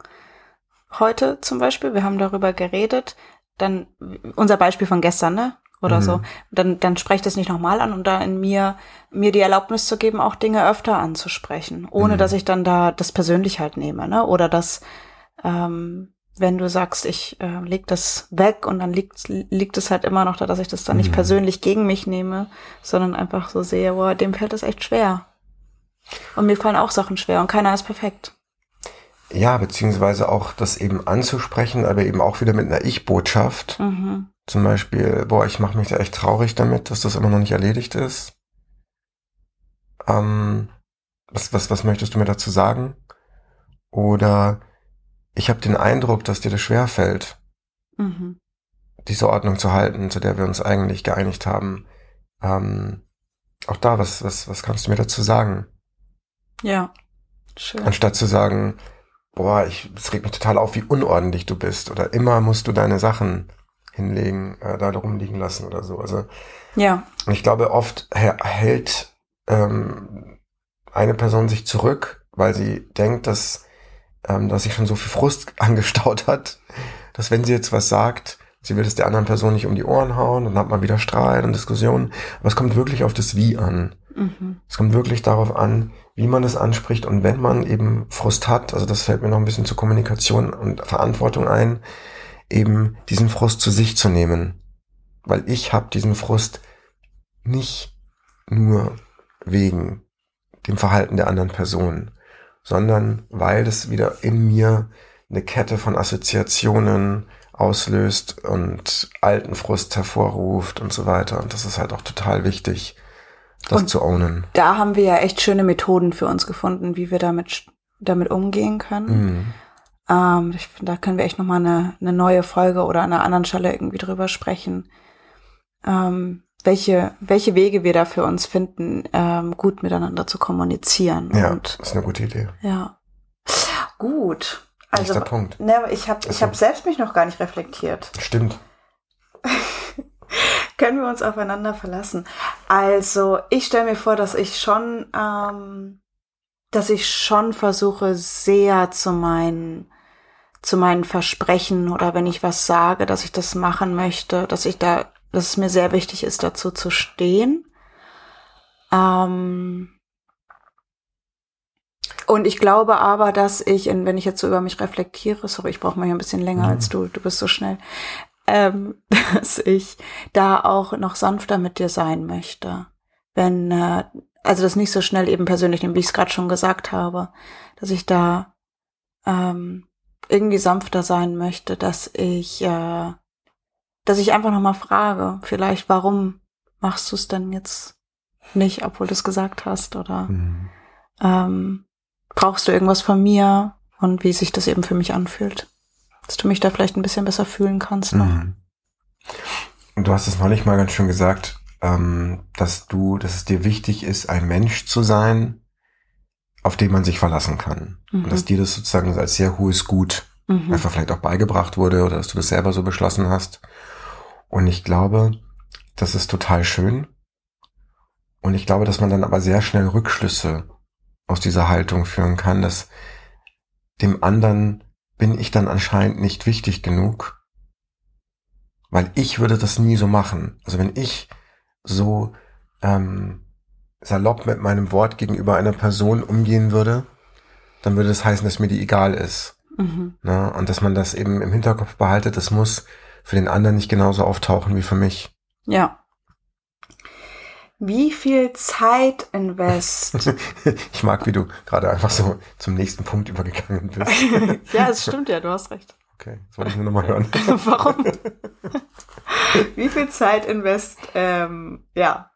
heute zum Beispiel, wir haben darüber geredet, dann unser Beispiel von gestern, ne? Oder mhm. so, dann, dann spreche das nicht nochmal an und da in mir, mir die Erlaubnis zu geben, auch Dinge öfter anzusprechen, ohne mhm. dass ich dann da das persönlich halt nehme, ne? Oder dass, ähm, wenn du sagst, ich äh, leg das weg und dann liegt, liegt es halt immer noch da, dass ich das dann nicht mhm. persönlich gegen mich nehme, sondern einfach so sehe, boah, dem fällt es echt schwer. Und mir fallen auch Sachen schwer und keiner ist perfekt. Ja, beziehungsweise auch das eben anzusprechen, aber eben auch wieder mit einer Ich-Botschaft. Mhm. Zum Beispiel, boah, ich mache mich da echt traurig damit, dass das immer noch nicht erledigt ist. Ähm, was, was, was möchtest du mir dazu sagen? Oder ich habe den Eindruck, dass dir das schwer fällt, mhm. diese Ordnung zu halten, zu der wir uns eigentlich geeinigt haben. Ähm, auch da, was, was, was kannst du mir dazu sagen? Ja, schön. Anstatt zu sagen, boah, ich, es regt mich total auf, wie unordentlich du bist oder immer musst du deine Sachen hinlegen, äh, da rumliegen lassen oder so. Also Ja. und ich glaube, oft hä- hält ähm, eine Person sich zurück, weil sie denkt, dass, ähm, dass sich schon so viel Frust angestaut hat, dass wenn sie jetzt was sagt, sie will es der anderen Person nicht um die Ohren hauen und dann hat man wieder Streit und Diskussionen. Aber es kommt wirklich auf das Wie an. Mhm. Es kommt wirklich darauf an, wie man es anspricht und wenn man eben Frust hat, also das fällt mir noch ein bisschen zur Kommunikation und Verantwortung ein, eben diesen Frust zu sich zu nehmen. Weil ich habe diesen Frust nicht nur wegen dem Verhalten der anderen Person, sondern weil es wieder in mir eine Kette von Assoziationen auslöst und alten Frust hervorruft und so weiter. Und das ist halt auch total wichtig, das Und zu ownen. Da haben wir ja echt schöne Methoden für uns gefunden, wie wir damit, damit umgehen können. Mhm. Ähm, ich da können wir echt nochmal eine, eine neue Folge oder an einer anderen Stelle irgendwie drüber sprechen. Ähm, welche, welche Wege wir da für uns finden, ähm, gut miteinander zu kommunizieren. Ja, Und ist eine gute Idee. ja. Gut. Also, Nächster Punkt. ne, ich habe ich hab selbst mich noch gar nicht reflektiert. Stimmt. Können wir uns aufeinander verlassen? Also, ich stelle mir vor, dass ich schon, ähm, dass ich schon versuche, sehr zu meinen, zu meinen Versprechen oder wenn ich was sage, dass ich das machen möchte, dass ich da, dass es mir sehr wichtig ist, dazu zu stehen. Ähm, und ich glaube aber, dass ich, wenn ich jetzt so über mich reflektiere, sorry, ich brauche mal hier ein bisschen länger Mhm. als du, du bist so schnell, ähm, dass ich da auch noch sanfter mit dir sein möchte. Wenn, äh, also das nicht so schnell eben persönlich nehmen, wie ich es gerade schon gesagt habe, dass ich da ähm, irgendwie sanfter sein möchte, dass ich, äh, dass ich einfach nochmal frage, vielleicht, warum machst du es denn jetzt nicht, obwohl du es gesagt hast, oder Mhm. ähm, brauchst du irgendwas von mir und wie sich das eben für mich anfühlt. Dass du mich da vielleicht ein bisschen besser fühlen kannst noch. Mhm. Und du hast es neulich mal ganz schön gesagt, ähm, dass du, dass es dir wichtig ist, ein Mensch zu sein, auf den man sich verlassen kann. Mhm. Und dass dir das sozusagen als sehr hohes Gut Mhm. einfach vielleicht auch beigebracht wurde oder dass du das selber so beschlossen hast. Und ich glaube, das ist total schön. Und ich glaube, dass man dann aber sehr schnell Rückschlüsse aus dieser Haltung führen kann, dass dem anderen bin ich dann anscheinend nicht wichtig genug, weil ich würde das nie so machen. Also wenn ich so ähm, salopp mit meinem Wort gegenüber einer Person umgehen würde, dann würde das heißen, dass mir die egal ist. Mhm. Ne? Und dass man das eben im Hinterkopf behaltet, das muss für den anderen nicht genauso auftauchen wie für mich. Ja. Wie viel Zeit invest? ich mag, wie du gerade einfach so zum nächsten Punkt übergegangen bist. ja, es stimmt ja, du hast recht. Okay, das wollte ich nur nochmal hören. Warum? Wie viel Zeit invest, ähm, ja,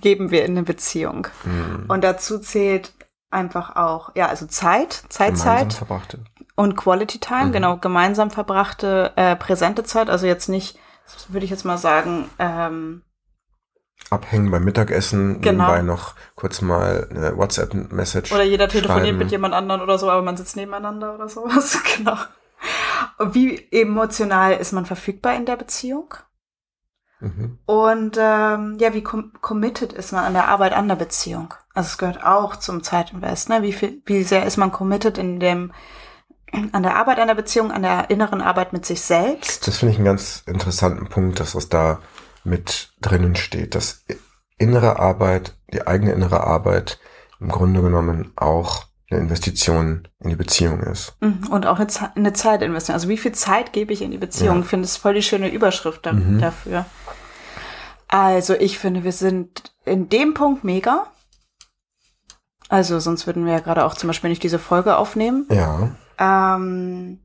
geben wir in eine Beziehung? Hm. Und dazu zählt einfach auch, ja, also Zeit, Gemeinsam Zeitzeit verbrachte. Und Quality Time, Mhm. genau, gemeinsam verbrachte, äh, präsente Zeit, also jetzt nicht, würde ich jetzt mal sagen, ähm, Abhängen beim Mittagessen, Genau. nebenbei noch kurz mal eine WhatsApp-Message. Oder jeder telefoniert schreiben. mit jemand anderen oder so, aber man sitzt nebeneinander oder sowas. Genau. Wie emotional ist man verfügbar in der Beziehung? Mhm. Und ähm, ja, wie com committed ist man an der Arbeit an der Beziehung? Also es gehört auch zum Zeitinvest. Ne? Wie viel, wie sehr ist man committed in dem an der Arbeit an der Beziehung, an der inneren Arbeit mit sich selbst? Das finde ich einen ganz interessanten Punkt, dass das da mit drinnen steht, dass innere Arbeit, die eigene innere Arbeit im Grunde genommen auch eine Investition in die Beziehung ist. Mhm. Und auch eine, Ze eine Zeit investieren. Also wie viel Zeit gebe ich in die Beziehung? Ja. Ich finde es voll die schöne Überschrift da Mhm. dafür. Also ich finde, wir sind in dem Punkt mega. Also sonst würden wir ja gerade auch zum Beispiel nicht diese Folge aufnehmen. Ja. Ähm,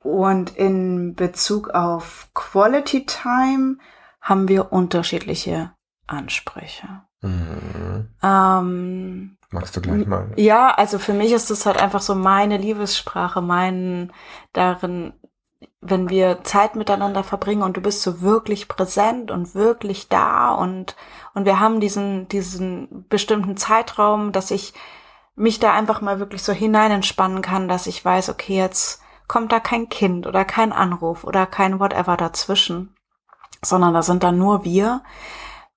und in Bezug auf Quality Time haben wir unterschiedliche Ansprüche. Mhm. Ähm, Magst du gleich mal? ja, also für mich ist das halt einfach so meine Liebessprache, mein darin, wenn wir Zeit miteinander verbringen und du bist so wirklich präsent und wirklich da und und wir haben diesen diesen bestimmten Zeitraum, dass ich mich da einfach mal wirklich so hinein entspannen kann, dass ich weiß, okay, jetzt kommt da kein Kind oder kein Anruf oder kein whatever dazwischen, sondern da sind dann nur wir,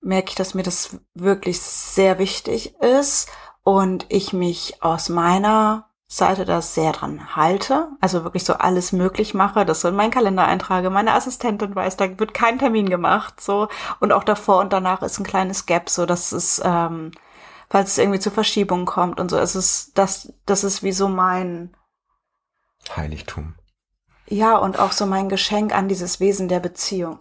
merke ich, dass mir das wirklich sehr wichtig ist und ich mich aus meiner Seite da sehr dran halte, also wirklich so alles möglich mache, das so in meinen Kalender eintrage, meine Assistentin weiß, da wird kein Termin gemacht, so. Und auch davor und danach ist ein kleines Gap, so dass es, ähm, falls es irgendwie zu Verschiebungen kommt und so, es ist das, das ist wie so mein Heiligtum. Ja und auch so mein Geschenk an dieses Wesen der Beziehung.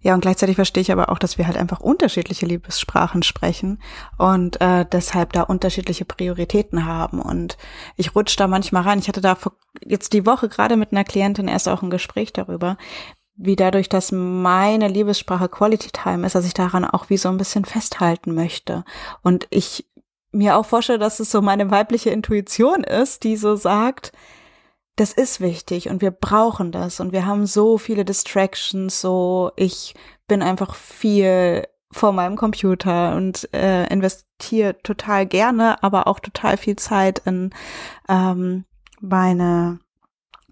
Ja, und gleichzeitig verstehe ich aber auch, dass wir halt einfach unterschiedliche Liebessprachen sprechen und äh, deshalb da unterschiedliche Prioritäten haben. Und ich rutsche da manchmal rein. Ich hatte da jetzt die Woche gerade mit einer Klientin erst auch ein Gespräch darüber, wie dadurch, dass meine Liebessprache Quality Time ist, dass ich daran auch wie so ein bisschen festhalten möchte. Und ich mir auch vorstelle, dass es so meine weibliche Intuition ist, die so sagt, das ist wichtig und wir brauchen das und wir haben so viele Distractions, so ich bin einfach viel vor meinem Computer und äh, investiere total gerne, aber auch total viel Zeit in ähm, meine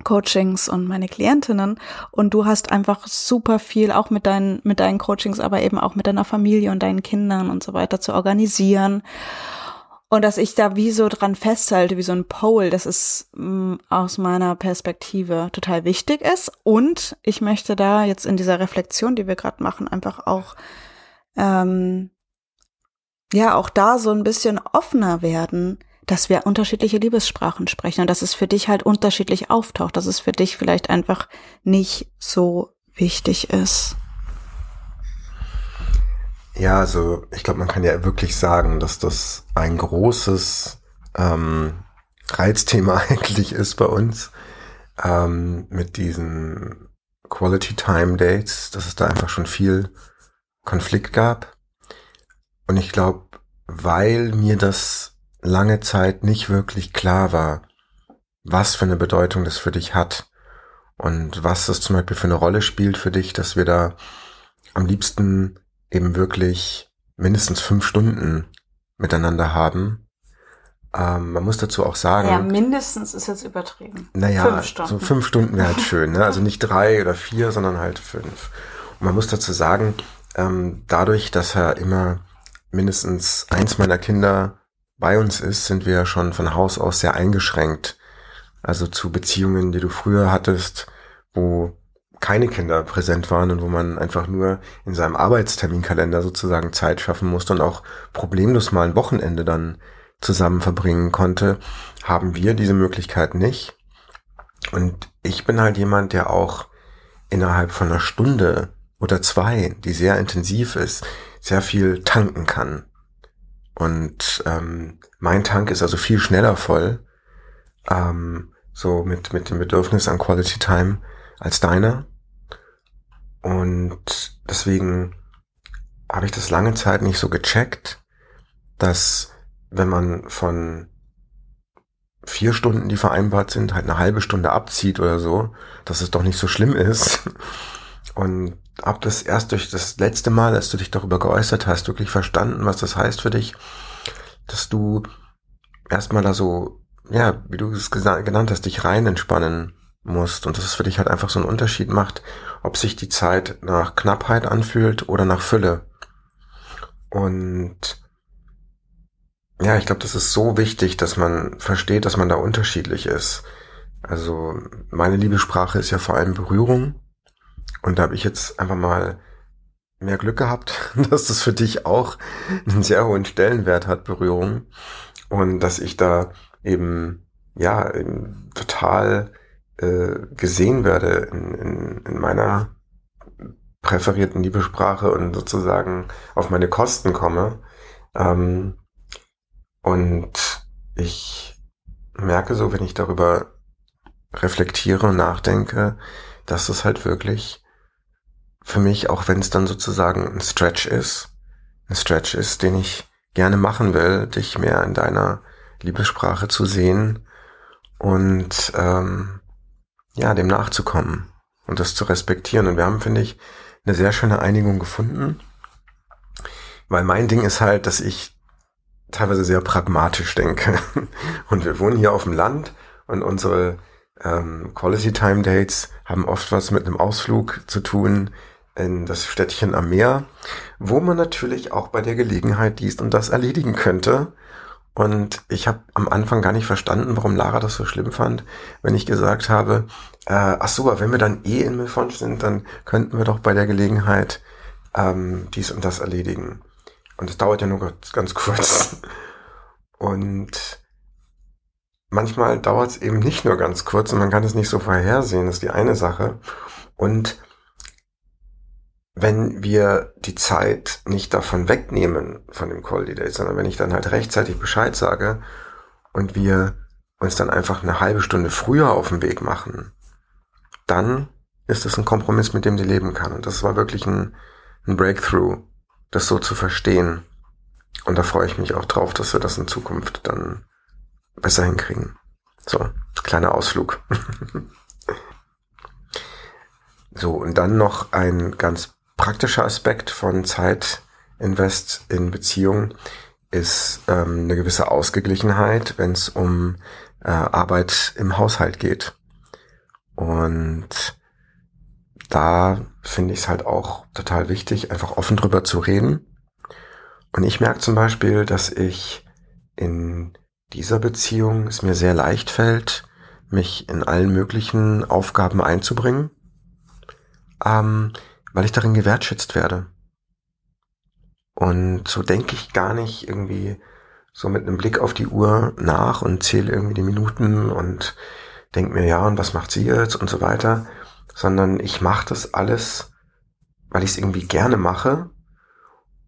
Coachings und meine Klientinnen und du hast einfach super viel auch mit deinen mit deinen Coachings, aber eben auch mit deiner Familie und deinen Kindern und so weiter zu organisieren und dass ich da wie so dran festhalte, wie so ein Pole, das ist mm, aus meiner Perspektive total wichtig ist. Und ich möchte da jetzt in dieser Reflexion, die wir gerade machen, einfach auch ähm, ja auch da so ein bisschen offener werden, dass wir unterschiedliche Liebessprachen sprechen und dass es für dich halt unterschiedlich auftaucht, dass es für dich vielleicht einfach nicht so wichtig ist. Ja, also ich glaube, man kann ja wirklich sagen, dass das ein großes ähm, Reizthema eigentlich ist bei uns ähm, mit diesen Quality Time Dates, dass es da einfach schon viel Konflikt gab. Und ich glaube, weil mir das lange Zeit nicht wirklich klar war, was für eine Bedeutung das für dich hat und was das zum Beispiel für eine Rolle spielt für dich, dass wir da am liebsten eben wirklich mindestens fünf Stunden miteinander haben. Ähm, man muss dazu auch sagen. Ja, mindestens ist jetzt übertrieben. Naja, fünf Stunden. so fünf Stunden wäre halt schön, ne? Also nicht drei oder vier, sondern halt fünf. Und man muss dazu sagen, ähm, dadurch, dass er immer mindestens eins meiner Kinder bei uns ist, sind wir schon von Haus aus sehr eingeschränkt. Also zu Beziehungen, die du früher hattest, wo keine Kinder präsent waren und wo man einfach nur in seinem Arbeitsterminkalender sozusagen Zeit schaffen musste und auch problemlos mal ein Wochenende dann zusammen verbringen konnte, haben wir diese Möglichkeit nicht. Und ich bin halt jemand, der auch innerhalb von einer Stunde oder zwei, die sehr intensiv ist, sehr viel tanken kann. Und ähm, mein Tank ist also viel schneller voll, ähm, so mit, mit dem Bedürfnis an Quality Time als deiner. Und deswegen habe ich das lange Zeit nicht so gecheckt, dass wenn man von vier Stunden, die vereinbart sind, halt eine halbe Stunde abzieht oder so, dass es doch nicht so schlimm ist. Und hab das erst durch das letzte Mal, als du dich darüber geäußert hast, wirklich verstanden, was das heißt für dich, dass du erstmal da so, ja, wie du es genannt hast, dich rein entspannen musst und dass es für dich halt einfach so einen Unterschied macht, ob sich die Zeit nach Knappheit anfühlt oder nach Fülle. Und ja, ich glaube, das ist so wichtig, dass man versteht, dass man da unterschiedlich ist. Also meine Liebessprache ist ja vor allem Berührung. Und da habe ich jetzt einfach mal mehr Glück gehabt, dass das für dich auch einen sehr hohen Stellenwert hat, Berührung. Und dass ich da eben, ja, total äh, gesehen werde in, in, in meiner präferierten Liebesprache und sozusagen auf meine Kosten komme. Ähm, und ich merke so, wenn ich darüber reflektiere und nachdenke, dass das halt wirklich für mich, auch wenn es dann sozusagen ein Stretch ist, ein Stretch ist, den ich gerne machen will, dich mehr in deiner Liebessprache zu sehen und ähm, ja, dem nachzukommen und das zu respektieren. Und wir haben, finde ich, eine sehr schöne Einigung gefunden, weil mein Ding ist halt, dass ich teilweise sehr pragmatisch denke. Und wir wohnen hier auf dem Land und unsere ähm, Quality Time Dates haben oft was mit einem Ausflug zu tun in das Städtchen am Meer, wo man natürlich auch bei der Gelegenheit dies und das erledigen könnte. Und ich habe am Anfang gar nicht verstanden, warum Lara das so schlimm fand, wenn ich gesagt habe, äh, ach so, aber wenn wir dann eh in Milfonsch sind, dann könnten wir doch bei der Gelegenheit ähm, dies und das erledigen. Und es dauert ja nur ganz, ganz kurz. Und manchmal dauert es eben nicht nur ganz kurz und man kann es nicht so vorhersehen, das ist die eine Sache. Und wenn wir die Zeit nicht davon wegnehmen, von dem Call Delay, sondern wenn ich dann halt rechtzeitig Bescheid sage und wir uns dann einfach eine halbe Stunde früher auf den Weg machen, dann ist es ein Kompromiss, mit dem sie leben kann. Und das war wirklich ein, ein Breakthrough, das so zu verstehen. Und da freue ich mich auch drauf, dass wir das in Zukunft dann besser hinkriegen. So, kleiner Ausflug. so, und dann noch ein ganz praktischer Aspekt von Zeitinvest in Beziehung ist ähm, eine gewisse Ausgeglichenheit, wenn es um äh, Arbeit im Haushalt geht. Und da finde ich es halt auch total wichtig, einfach offen drüber zu reden. Und ich merke zum Beispiel, dass ich in dieser Beziehung es mir sehr leicht fällt, mich in allen möglichen Aufgaben einzubringen, ähm, weil ich darin gewertschätzt werde. Und so denke ich gar nicht irgendwie so mit einem Blick auf die Uhr nach und zähle irgendwie die Minuten und denke mir, ja, und was macht sie jetzt und so weiter, sondern ich mache das alles, weil ich es irgendwie gerne mache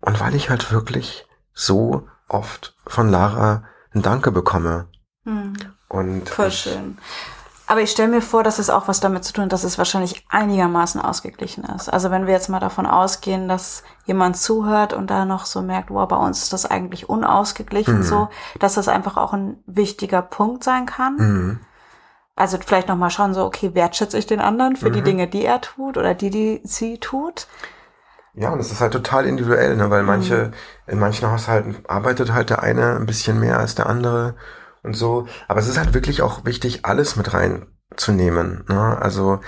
und weil ich halt wirklich so oft von Lara ein Danke bekomme. Hm. Und Voll schön. Aber ich stelle mir vor, dass es auch was damit zu tun hat, dass es wahrscheinlich einigermaßen ausgeglichen ist. Also wenn wir jetzt mal davon ausgehen, dass jemand zuhört und da noch so merkt, wow, bei uns ist das eigentlich unausgeglichen mhm. so, dass das einfach auch ein wichtiger Punkt sein kann. Mhm. Also vielleicht nochmal schauen, so, okay, wertschätze ich den anderen für mhm. die Dinge, die er tut oder die, die sie tut. Ja, und es ist halt total individuell, ne? weil manche, mhm. in manchen Haushalten arbeitet halt der eine ein bisschen mehr als der andere und so. Aber es ist halt wirklich auch wichtig, alles mit reinzunehmen. Ne? Also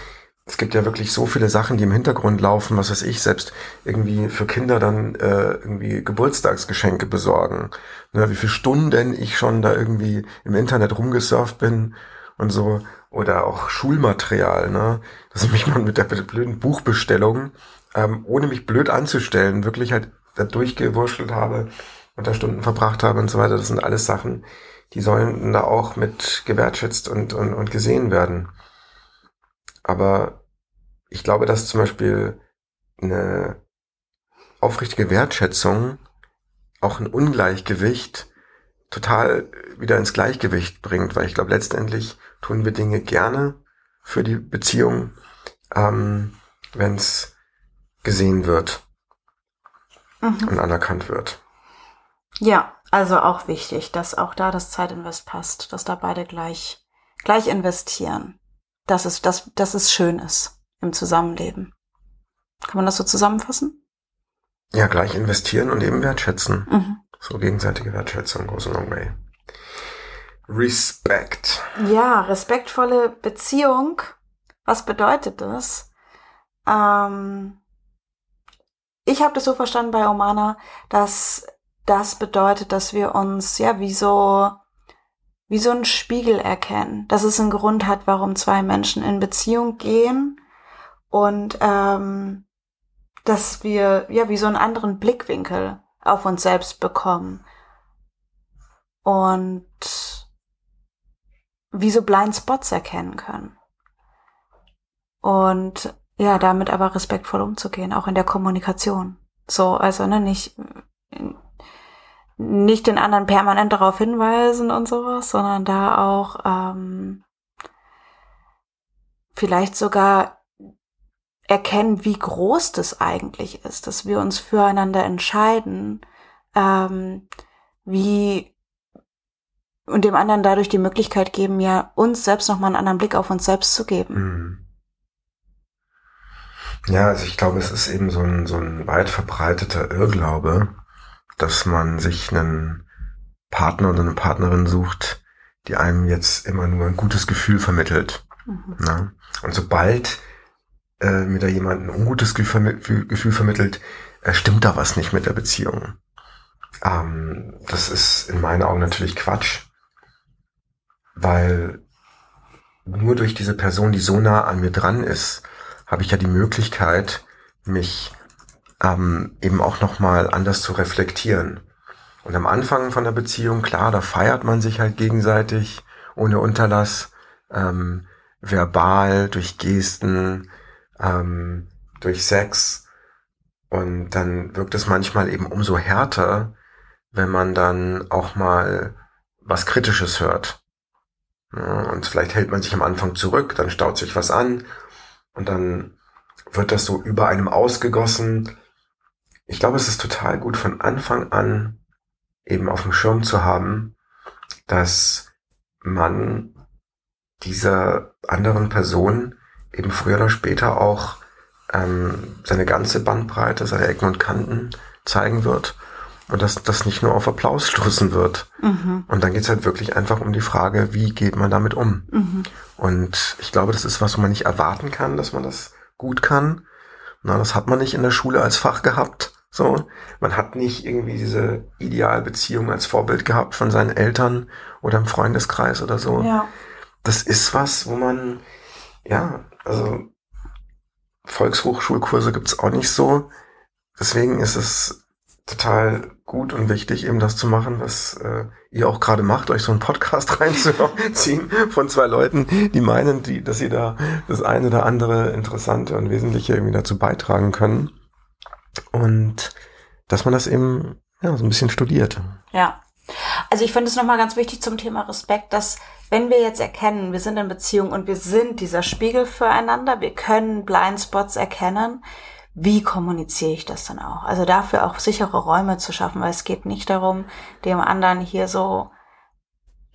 es gibt ja wirklich so viele Sachen, die im Hintergrund laufen, was weiß ich, selbst irgendwie für Kinder dann äh, irgendwie Geburtstagsgeschenke besorgen. Ne? Wie viele Stunden ich schon da irgendwie im Internet rumgesurft bin und so. Oder auch Schulmaterial, ne? Dass ich mich mal mit der blöden Buchbestellung ähm, ohne mich blöd anzustellen, wirklich halt da durchgewurschtelt habe und da Stunden verbracht habe und so weiter. Das sind alles Sachen, die sollen da auch mit gewertschätzt und, und, und gesehen werden. Aber ich glaube, dass zum Beispiel eine aufrichtige Wertschätzung auch ein Ungleichgewicht total wieder ins Gleichgewicht bringt, weil ich glaube, letztendlich tun wir Dinge gerne für die Beziehung, ähm, wenn es gesehen wird mhm. und anerkannt wird. Ja, also auch wichtig, dass auch da das Zeitinvest passt, dass da beide gleich, gleich investieren. Dass es, dass, dass es schön ist im Zusammenleben. Kann man das so zusammenfassen? Ja, gleich investieren und eben wertschätzen. Mhm. So gegenseitige Wertschätzung goes a long way. Respekt. Ja, respektvolle Beziehung. Was bedeutet das? Ähm, ich habe das so verstanden bei Omana, dass das bedeutet, dass wir uns ja wie so wie so ein Spiegel erkennen, dass es einen Grund hat, warum zwei Menschen in Beziehung gehen und ähm, dass wir ja wie so einen anderen Blickwinkel auf uns selbst bekommen und wie so Blind Spots erkennen können. Und ja, damit aber respektvoll umzugehen, auch in der Kommunikation. So, also ne, nicht nicht den anderen permanent darauf hinweisen und sowas, sondern da auch ähm, vielleicht sogar erkennen, wie groß das eigentlich ist, dass wir uns füreinander entscheiden, ähm, wie und dem anderen dadurch die Möglichkeit geben, ja uns selbst nochmal einen anderen Blick auf uns selbst zu geben. Mhm. Ja, also ich glaube, es ist eben so ein, so ein weit verbreiteter Irrglaube, dass man sich einen Partner oder eine Partnerin sucht, die einem jetzt immer nur ein gutes Gefühl vermittelt. Mhm. Na? Und sobald äh, mir da jemand ein ungutes Gefühl, Gefühl vermittelt, äh, stimmt da was nicht mit der Beziehung. Ähm, das ist in meinen Augen natürlich Quatsch, weil nur durch diese Person, die so nah an mir dran ist, habe ich ja die Möglichkeit, mich ähm, eben auch nochmal anders zu reflektieren. Und am Anfang von der Beziehung, klar, da feiert man sich halt gegenseitig ohne Unterlass, ähm, verbal, durch Gesten, ähm, durch Sex. Und dann wirkt es manchmal eben umso härter, wenn man dann auch mal was Kritisches hört. Und vielleicht hält man sich am Anfang zurück, dann staut sich was an und dann wird das so über einem ausgegossen. Ich glaube, es ist total gut von Anfang an eben auf dem Schirm zu haben, dass man dieser anderen Person eben früher oder später auch ähm, seine ganze Bandbreite, seine Ecken und Kanten zeigen wird und dass das nicht nur auf Applaus stoßen wird. Mhm. Und dann geht's halt wirklich einfach um die Frage, wie geht man damit um? Mhm. Und ich glaube, das ist was, wo man nicht erwarten kann, dass man das gut kann. Na, das hat man nicht in der Schule als Fach gehabt. So, man hat nicht irgendwie diese Idealbeziehung als Vorbild gehabt von seinen Eltern oder im Freundeskreis oder so. Ja. Das ist was, wo man, ja, also Volkshochschulkurse gibt's auch nicht so. Deswegen ist es total gut und wichtig, eben das zu machen, was äh, ihr auch gerade macht, euch so einen Podcast reinzuziehen von zwei Leuten, die meinen, die, dass sie da das eine oder andere Interessante und Wesentliche irgendwie dazu beitragen können. Und dass man das eben ja, so ein bisschen studiert. Ja. Also ich finde es nochmal ganz wichtig zum Thema Respekt, dass wenn wir jetzt erkennen, wir sind in Beziehung und wir sind dieser Spiegel füreinander, wir können Blindspots erkennen, wie kommuniziere ich das dann auch? Also dafür auch sichere Räume zu schaffen, weil es geht nicht darum, dem anderen hier so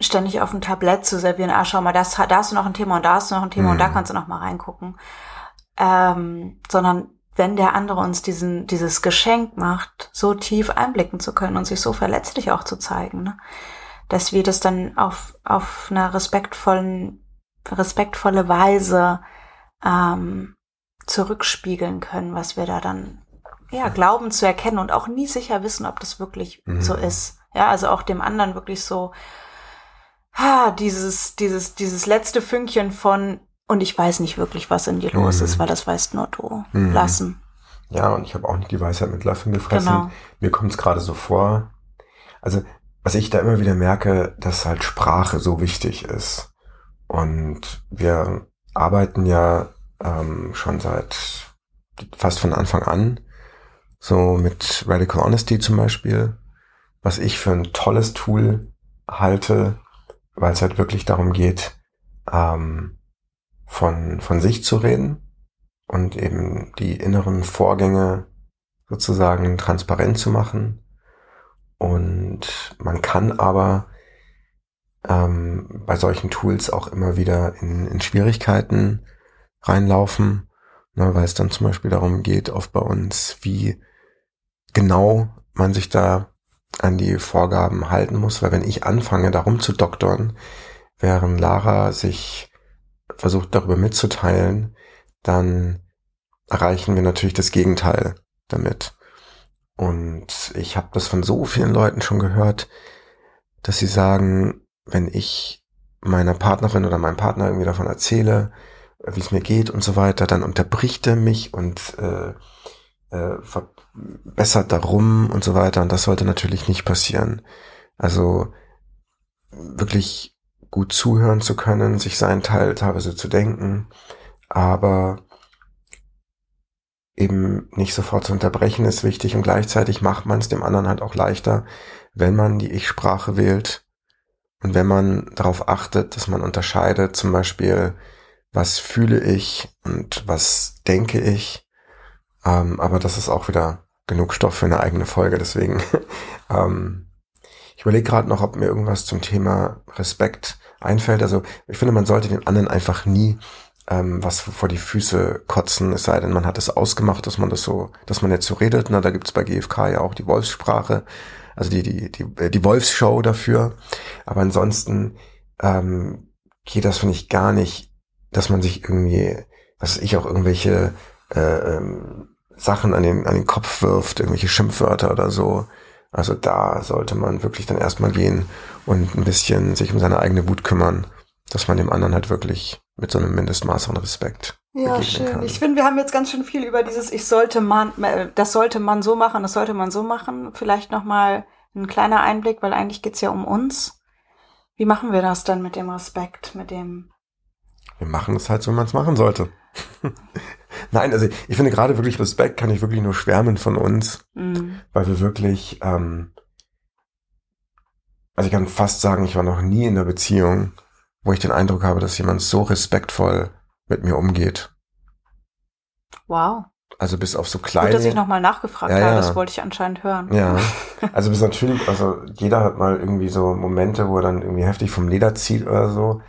ständig auf dem Tablett zu servieren, ah, schau mal, das, da hast du noch ein Thema und da hast du noch ein Thema mhm. und da mhm. kannst du noch mal reingucken. Ähm, sondern wenn der andere uns diesen, dieses Geschenk macht, so tief einblicken zu können und sich so verletzlich auch zu zeigen, ne? dass wir das dann auf, auf einer respektvollen, respektvolle Weise ähm, zurückspiegeln können, was wir da dann ja glauben zu erkennen und auch nie sicher wissen, ob das wirklich mhm. so ist. Ja, also auch dem anderen wirklich so ha, dieses dieses dieses letzte Fünkchen von und ich weiß nicht wirklich, was in dir mhm. los ist, weil das weißt nur du. Mhm. Lassen. Ja, und ich habe auch nicht die Weisheit mit Löffeln gefressen. Genau. Mir kommt es gerade so vor. Also, was ich da immer wieder merke, dass halt Sprache so wichtig ist. Und wir arbeiten ja ähm, schon seit fast von Anfang an. So mit Radical Honesty zum Beispiel, was ich für ein tolles Tool halte, weil es halt wirklich darum geht, ähm, von, von sich zu reden und eben die inneren Vorgänge sozusagen transparent zu machen. Und man kann aber ähm, bei solchen Tools auch immer wieder in, in Schwierigkeiten reinlaufen, ne, weil es dann zum Beispiel darum geht, oft bei uns, wie genau man sich da an die Vorgaben halten muss, weil wenn ich anfange, darum zu doktern, während Lara sich versucht darüber mitzuteilen, dann erreichen wir natürlich das Gegenteil damit. Und ich habe das von so vielen Leuten schon gehört, dass sie sagen, wenn ich meiner Partnerin oder meinem Partner irgendwie davon erzähle, wie es mir geht und so weiter, dann unterbricht er mich und äh, äh, verbessert darum und so weiter. Und das sollte natürlich nicht passieren. Also wirklich gut zuhören zu können, sich seinen Teil teilweise zu denken, aber eben nicht sofort zu unterbrechen ist wichtig und gleichzeitig macht man es dem anderen halt auch leichter, wenn man die Ich-Sprache wählt und wenn man darauf achtet, dass man unterscheidet, zum Beispiel was fühle ich und was denke ich. Ähm, aber das ist auch wieder genug Stoff für eine eigene Folge. Deswegen, ähm, ich überlege gerade noch, ob mir irgendwas zum Thema Respekt einfällt. Also ich finde, man sollte den anderen einfach nie ähm, was vor die Füße kotzen, es sei denn, man hat es ausgemacht, dass man das so, dass man jetzt so redet. Na, da gibt's bei GFK ja auch die Wolfssprache, also die, die, die, die Wolfsshow dafür. Aber ansonsten ähm, geht das, finde ich, gar nicht dass man sich irgendwie, was weiß ich auch irgendwelche äh, ähm, Sachen an den, an den Kopf wirft, irgendwelche Schimpfwörter oder so. Also da sollte man wirklich dann erstmal gehen und ein bisschen sich um seine eigene Wut kümmern, dass man dem anderen halt wirklich mit so einem Mindestmaß an Respekt ja, schön. Kann. Ich finde, wir haben jetzt ganz schön viel über dieses ich sollte man äh, das sollte man so machen, das sollte man so machen. Vielleicht noch mal ein kleiner Einblick, weil eigentlich geht's ja um uns. Wie machen wir das dann mit dem Respekt, mit dem Wir machen es halt so, wie man es machen sollte. Nein, also ich finde gerade wirklich Respekt kann ich wirklich nur schwärmen von uns, mhm. weil wir wirklich, ähm, also ich kann fast sagen, ich war noch nie in einer Beziehung, wo ich den Eindruck habe, dass jemand so respektvoll mit mir umgeht. Wow. Also bis auf so kleine. Gut, dass ich nochmal nachgefragt ja, habe, das wollte ich anscheinend hören. Ja. Also bis natürlich, also jeder hat mal irgendwie so Momente, wo er dann irgendwie heftig vom Leder zieht oder so.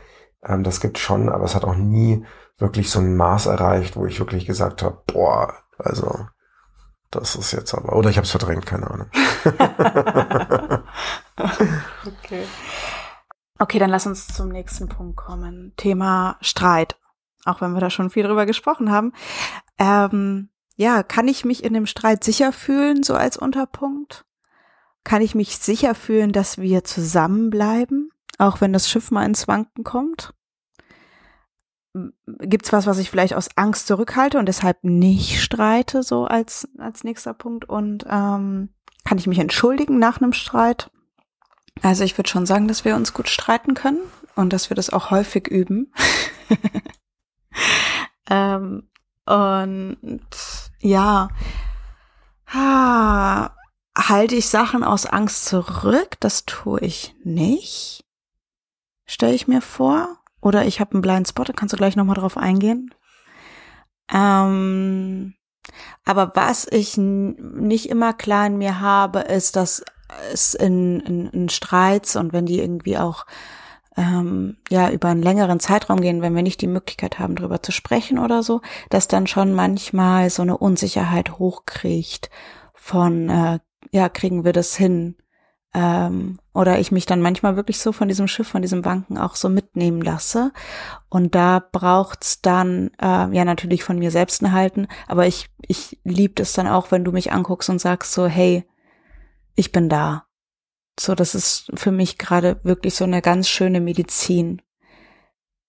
Ähm, das gibt schon, aber es hat auch nie wirklich so ein Maß erreicht, wo ich wirklich gesagt habe, boah, also das ist jetzt aber. Oder ich habe es verdrängt, keine Ahnung. okay. Okay, dann lass uns zum nächsten Punkt kommen. Thema Streit. Auch wenn wir da schon viel drüber gesprochen haben. Ähm, ja, kann ich mich in dem Streit sicher fühlen, so als Unterpunkt? Kann ich mich sicher fühlen, dass wir zusammenbleiben, auch wenn das Schiff mal ins Wanken kommt? Gibt's was, was ich vielleicht aus Angst zurückhalte und deshalb nicht streite, so als, als nächster Punkt? Und ähm, kann ich mich entschuldigen nach einem Streit? Also ich würde schon sagen, dass wir uns gut streiten können und dass wir das auch häufig üben. ähm, und ja, ha, halte ich Sachen aus Angst zurück? Das tue ich nicht. Stelle ich mir vor. Oder ich habe einen Blind Spot, da kannst du gleich nochmal drauf eingehen. Ähm, aber was ich nicht immer klar in mir habe, ist, dass es in, in, in Streits und wenn die irgendwie auch ähm, ja über einen längeren Zeitraum gehen, wenn wir nicht die Möglichkeit haben, darüber zu sprechen oder so, dass dann schon manchmal so eine Unsicherheit hochkriegt von äh, ja kriegen wir das hin ähm, oder ich mich dann manchmal wirklich so von diesem Schiff, von diesem Wanken auch so mitnehmen lasse. Und da braucht's dann äh, ja natürlich von mir selbst ein Halten, aber ich ich lieb es dann auch, wenn du mich anguckst und sagst so, hey, ich bin da. So, das ist für mich gerade wirklich so eine ganz schöne Medizin,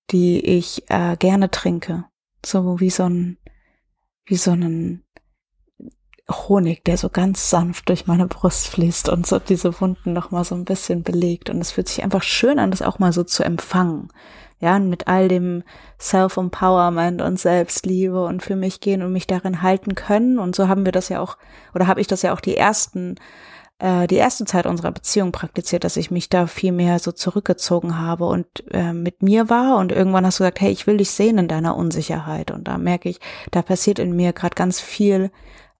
die ich äh, gerne trinke. So wie so ein, wie so ein Honig, der so ganz sanft durch meine Brust fließt und so diese Wunden noch mal so ein bisschen belegt. Und es fühlt sich einfach schön an, das auch mal so zu empfangen. Ja, mit all dem Self-Empowerment und Selbstliebe und für mich gehen und mich darin halten können. Und so haben wir das ja auch, oder habe ich das ja auch die ersten äh, die erste Zeit unserer Beziehung praktiziert, dass ich mich da viel mehr so zurückgezogen habe und äh, mit mir war. Und irgendwann hast du gesagt, hey, ich will dich sehen in deiner Unsicherheit. Und da merke ich, da passiert in mir gerade ganz viel,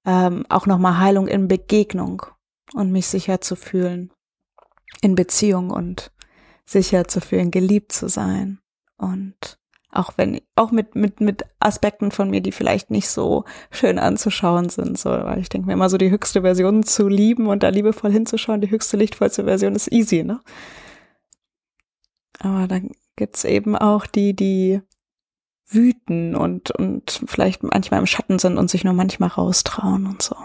ähm, auch nochmal Heilung in Begegnung und mich sicher zu fühlen in Beziehung und sicher zu fühlen, geliebt zu sein. Und auch wenn, auch mit, mit, mit Aspekten von mir, die vielleicht nicht so schön anzuschauen sind, so, weil ich denke mir immer so die höchste Version zu lieben und da liebevoll hinzuschauen, die höchste, lichtvollste Version ist easy, ne? Aber dann gibt's eben auch die, die wüten und, und vielleicht manchmal im Schatten sind und sich nur manchmal raustrauen und so.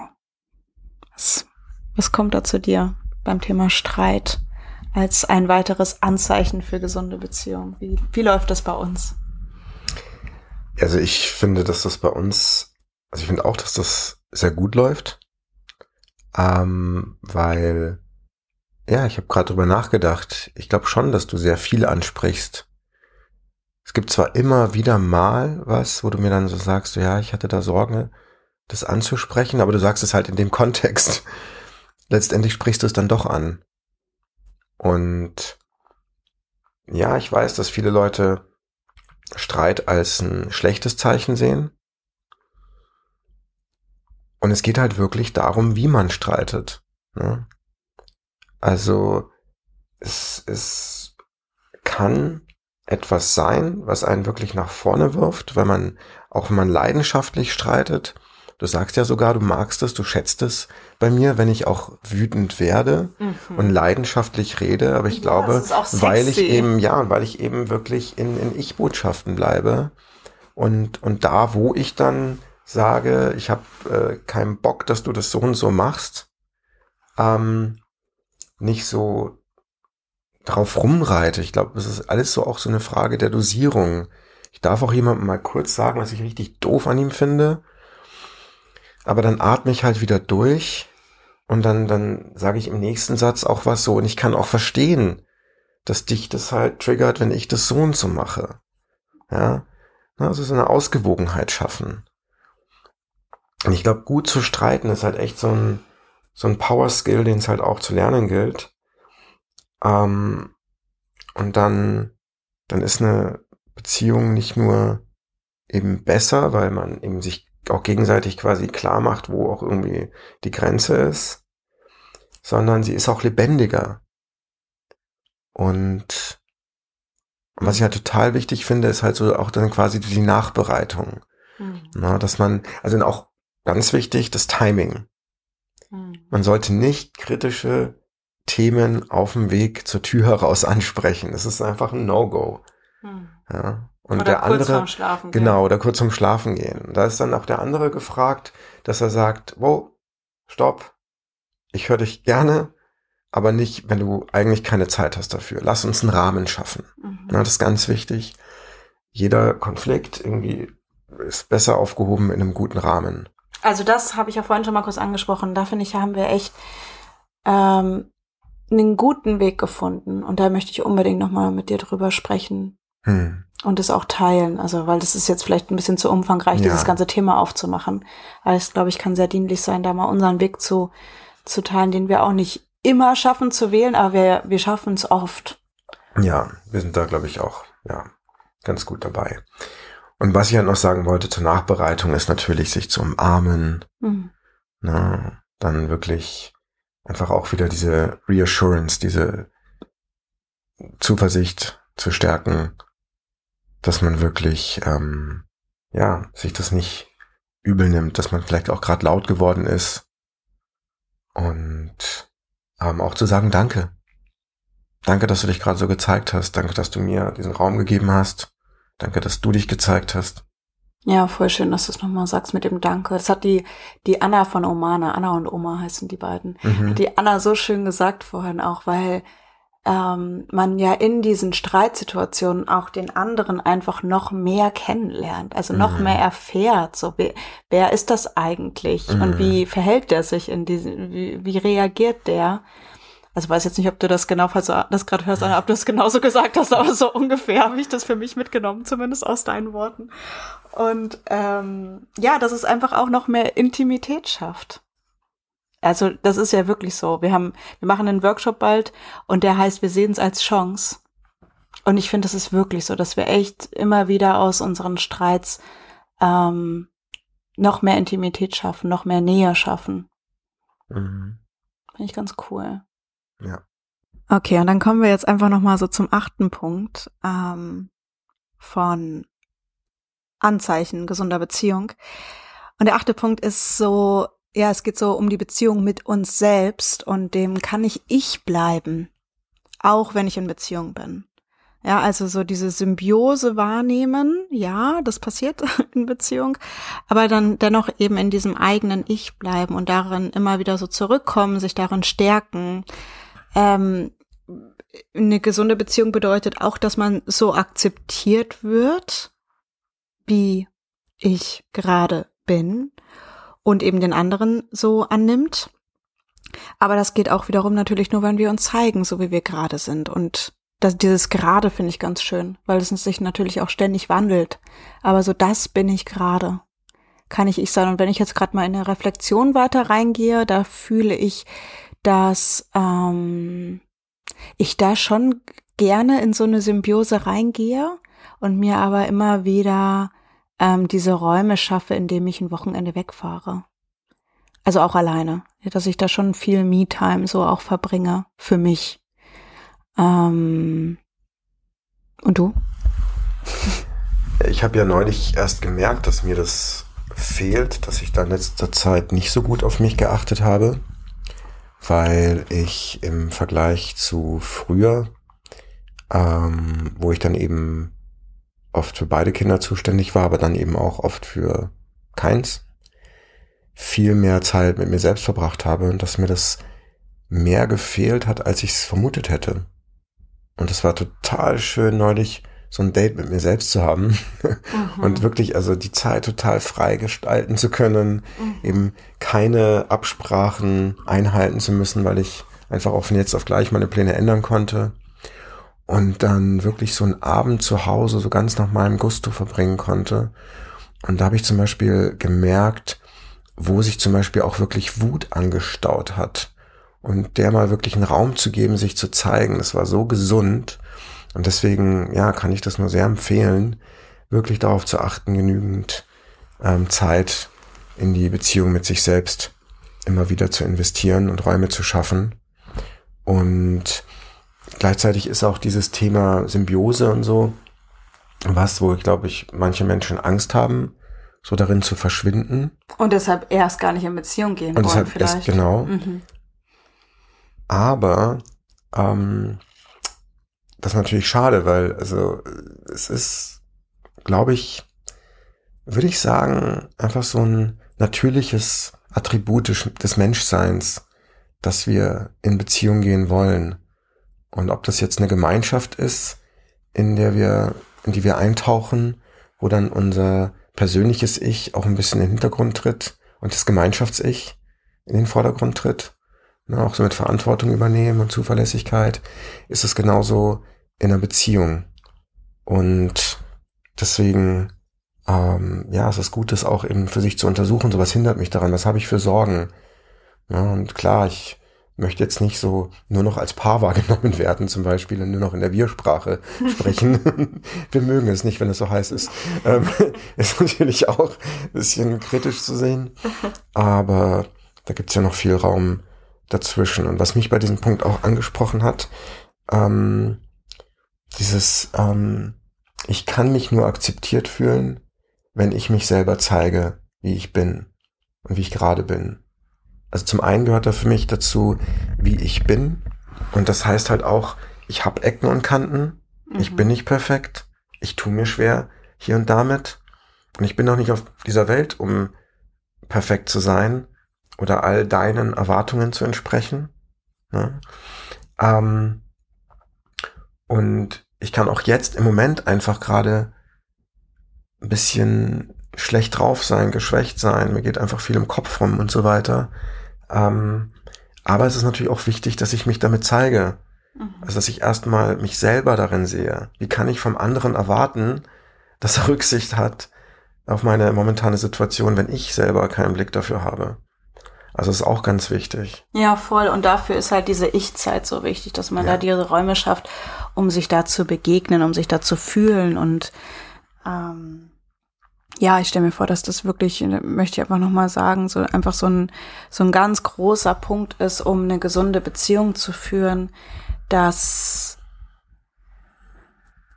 Was, was kommt da zu dir beim Thema Streit als ein weiteres Anzeichen für gesunde Beziehungen? Wie, wie läuft das bei uns? Also ich finde, dass das bei uns, also ich finde auch, dass das sehr gut läuft, ähm, weil ja, ich habe gerade drüber nachgedacht. Ich glaube schon, dass du sehr viel ansprichst. Es gibt zwar immer wieder mal was, wo du mir dann so sagst, ja, ich hatte da Sorge, das anzusprechen, aber du sagst es halt in dem Kontext. Letztendlich sprichst du es dann doch an. Und ja, ich weiß, dass viele Leute Streit als ein schlechtes Zeichen sehen. Und es geht halt wirklich darum, wie man streitet. Ne? Also es, es kann etwas sein, was einen wirklich nach vorne wirft, wenn man, auch wenn man leidenschaftlich streitet, Du sagst ja sogar, du magst es, du schätzt es bei mir, wenn ich auch wütend werde mhm. und leidenschaftlich rede. Aber ich ja, glaube, weil ich eben, ja, weil ich eben wirklich in, in Ich-Botschaften bleibe und, und da, wo ich dann sage, ich habe äh, keinen Bock, dass du das so und so machst, ähm, nicht so drauf rumreite. Ich glaube, es ist alles so auch so eine Frage der Dosierung. Ich darf auch jemandem mal kurz sagen, was ich richtig doof an ihm finde. Aber dann atme ich halt wieder durch und dann, dann sage ich im nächsten Satz auch was so. Und ich kann auch verstehen, dass dich das halt triggert, wenn ich das so und so mache. Ja, also so eine Ausgewogenheit schaffen. Und ich glaube, gut zu streiten ist halt echt so ein, so ein Power-Skill, den es halt auch zu lernen gilt. Ähm, und dann, dann ist eine Beziehung nicht nur eben besser, weil man eben sich auch gegenseitig quasi klar macht, wo auch irgendwie die Grenze ist, sondern sie ist auch lebendiger. Und was ich halt total wichtig finde, ist halt so auch dann quasi die Nachbereitung. Mhm. Na, dass man, also auch ganz wichtig, das Timing. Mhm. Man sollte nicht kritische Themen auf dem Weg zur Tür heraus ansprechen. Das ist einfach ein No-Go. Hm. Ja. Und oder der kurz andere, vorm Schlafen gehen. genau, oder kurz zum Schlafen gehen. Da ist dann auch der andere gefragt, dass er sagt, wow, stopp, ich höre dich gerne, aber nicht, wenn du eigentlich keine Zeit hast dafür. Lass uns einen Rahmen schaffen. Mhm. Ja, das ist ganz wichtig. Jeder Konflikt irgendwie ist besser aufgehoben in einem guten Rahmen. Also das habe ich ja vorhin schon mal kurz angesprochen. Da finde ich, haben wir echt ähm, einen guten Weg gefunden und da möchte ich unbedingt nochmal mit dir drüber sprechen hm. und es auch teilen. Also, weil das ist jetzt vielleicht ein bisschen zu umfangreich, ja. dieses ganze Thema aufzumachen. Aber es, glaube ich, kann sehr dienlich sein, da mal unseren Weg zu, zu teilen, den wir auch nicht immer schaffen zu wählen, aber wir, wir schaffen es oft. Ja, wir sind da, glaube ich, auch, ja, ganz gut dabei. Und was ich halt noch sagen wollte zur Nachbereitung ist natürlich, sich zu umarmen, mhm. na, ne, dann wirklich einfach auch wieder diese Reassurance, diese Zuversicht zu stärken, dass man wirklich, ähm, ja, sich das nicht übel nimmt, dass man vielleicht auch gerade laut geworden ist und ähm, auch zu sagen Danke. Danke, dass du dich gerade so gezeigt hast. Danke, dass du mir diesen Raum gegeben hast. Danke, dass du dich gezeigt hast. Ja, voll schön, dass du es nochmal sagst mit dem Danke. Das hat die, die Anna von Omana, Anna und Oma heißen die beiden, mhm. hat die Anna so schön gesagt vorhin auch, weil ähm, man ja in diesen Streitsituationen auch den anderen einfach noch mehr kennenlernt, also noch mhm. mehr erfährt, so wer, wer ist das eigentlich mhm. und wie verhält der sich in diesen, wie, wie reagiert der? Also weiß jetzt nicht, ob du das genau, falls du das gerade hörst, ob du das genauso gesagt hast, aber so ungefähr habe ich das für mich mitgenommen, zumindest aus deinen Worten. Und ähm, ja, dass es einfach auch noch mehr Intimität schafft. Also das ist ja wirklich so. Wir haben, wir machen einen Workshop bald und der heißt, wir sehen es als Chance. Und ich finde, das ist wirklich so, dass wir echt immer wieder aus unseren Streits ähm, noch mehr Intimität schaffen, noch mehr Nähe schaffen. Mhm. Finde ich ganz cool. Ja. Okay, und dann kommen wir jetzt einfach noch mal so zum achten Punkt ähm, von Anzeichen gesunder Beziehung. Und der achte Punkt ist so, ja, es geht so um die Beziehung mit uns selbst und dem kann ich ich bleiben, auch wenn ich in Beziehung bin. Ja, also so diese Symbiose wahrnehmen, ja, das passiert in Beziehung, aber dann dennoch eben in diesem eigenen Ich bleiben und darin immer wieder so zurückkommen, sich darin stärken, ähm, eine gesunde Beziehung bedeutet auch, dass man so akzeptiert wird, wie ich gerade bin und eben den anderen so annimmt. Aber das geht auch wiederum natürlich nur, wenn wir uns zeigen, so wie wir gerade sind. Und das, dieses gerade finde ich ganz schön, weil es sich natürlich auch ständig wandelt. Aber so das bin ich gerade. Kann ich ich sein. Und wenn ich jetzt gerade mal in eine Reflexion weiter reingehe, da fühle ich, dass ähm, ich da schon gerne in so eine Symbiose reingehe und mir aber immer wieder ähm, diese Räume schaffe, in denen ich ein Wochenende wegfahre. Also auch alleine, dass ich da schon viel Me-Time so auch verbringe für mich. Ähm, und du? Ich habe ja neulich erst gemerkt, dass mir das fehlt, dass ich da in letzter Zeit nicht so gut auf mich geachtet habe, weil ich im Vergleich zu früher, ähm, wo ich dann eben oft für beide Kinder zuständig war, aber dann eben auch oft für keins, viel mehr Zeit mit mir selbst verbracht habe und dass mir das mehr gefehlt hat, als ich es vermutet hätte. Und es war total schön neulich so ein Date mit mir selbst zu haben mhm. und wirklich also die Zeit total frei gestalten zu können, mhm. eben keine Absprachen einhalten zu müssen, weil ich einfach auch von jetzt auf gleich meine Pläne ändern konnte und dann wirklich so einen Abend zu Hause so ganz nach meinem Gusto verbringen konnte. Und da habe ich zum Beispiel gemerkt, wo sich zum Beispiel auch wirklich Wut angestaut hat und der mal wirklich einen Raum zu geben, sich zu zeigen. Das war so gesund und deswegen, ja, kann ich das nur sehr empfehlen, wirklich darauf zu achten, genügend ähm, Zeit in die Beziehung mit sich selbst immer wieder zu investieren und Räume zu schaffen. Und gleichzeitig ist auch dieses Thema Symbiose und so was, wo ich glaube ich manche Menschen Angst haben, so darin zu verschwinden. Und deshalb erst gar nicht in Beziehung gehen und wollen deshalb vielleicht. Erst, genau. Mhm. Aber ähm, das ist natürlich schade, weil also es ist, glaube ich, würde ich sagen, einfach so ein natürliches Attribut des Menschseins, dass wir in Beziehung gehen wollen. Und ob das jetzt eine Gemeinschaft ist, in der wir, in die wir eintauchen, wo dann unser persönliches Ich auch ein bisschen in den Hintergrund tritt und das Gemeinschafts-Ich in den Vordergrund tritt, ne, auch so mit Verantwortung übernehmen und Zuverlässigkeit, ist es genauso in einer Beziehung. Und deswegen, ähm, ja, es ist gut, das auch eben für sich zu untersuchen. So was hindert mich daran. Was habe ich für Sorgen? Ja, und klar, ich möchte jetzt nicht so nur noch als Paar wahrgenommen werden, zum Beispiel, und nur noch in der Wir-Sprache sprechen. Wir mögen es nicht, wenn es so heiß ist. Ähm, ist natürlich auch ein bisschen kritisch zu sehen. Aber da gibt's ja noch viel Raum dazwischen. Und was mich bei diesem Punkt auch angesprochen hat, ähm, dieses, ähm, ich kann mich nur akzeptiert fühlen, wenn ich mich selber zeige, wie ich bin und wie ich gerade bin. Also zum einen gehört da für mich dazu, wie ich bin. Und das heißt halt auch, ich habe Ecken und Kanten. Mhm. Ich bin nicht perfekt. Ich tue mir schwer hier und damit. Und ich bin auch nicht auf dieser Welt, um perfekt zu sein oder all deinen Erwartungen zu entsprechen. Ja. Ähm, und ich kann auch jetzt im Moment einfach gerade ein bisschen schlecht drauf sein, geschwächt sein, mir geht einfach viel im Kopf rum und so weiter. Ähm, aber es ist natürlich auch wichtig, dass ich mich damit zeige. Mhm. Also, dass ich erstmal mich selber darin sehe. Wie kann ich vom anderen erwarten, dass er Rücksicht hat auf meine momentane Situation, wenn ich selber keinen Blick dafür habe? Also ist auch ganz wichtig. Ja, voll. Und dafür ist halt diese Ich-Zeit so wichtig, dass man ja. da diese Räume schafft, um sich da zu begegnen, um sich da zu fühlen. Und ähm, ja, ich stelle mir vor, dass das wirklich, möchte ich einfach nochmal sagen, so einfach so ein, so ein ganz großer Punkt ist, um eine gesunde Beziehung zu führen, dass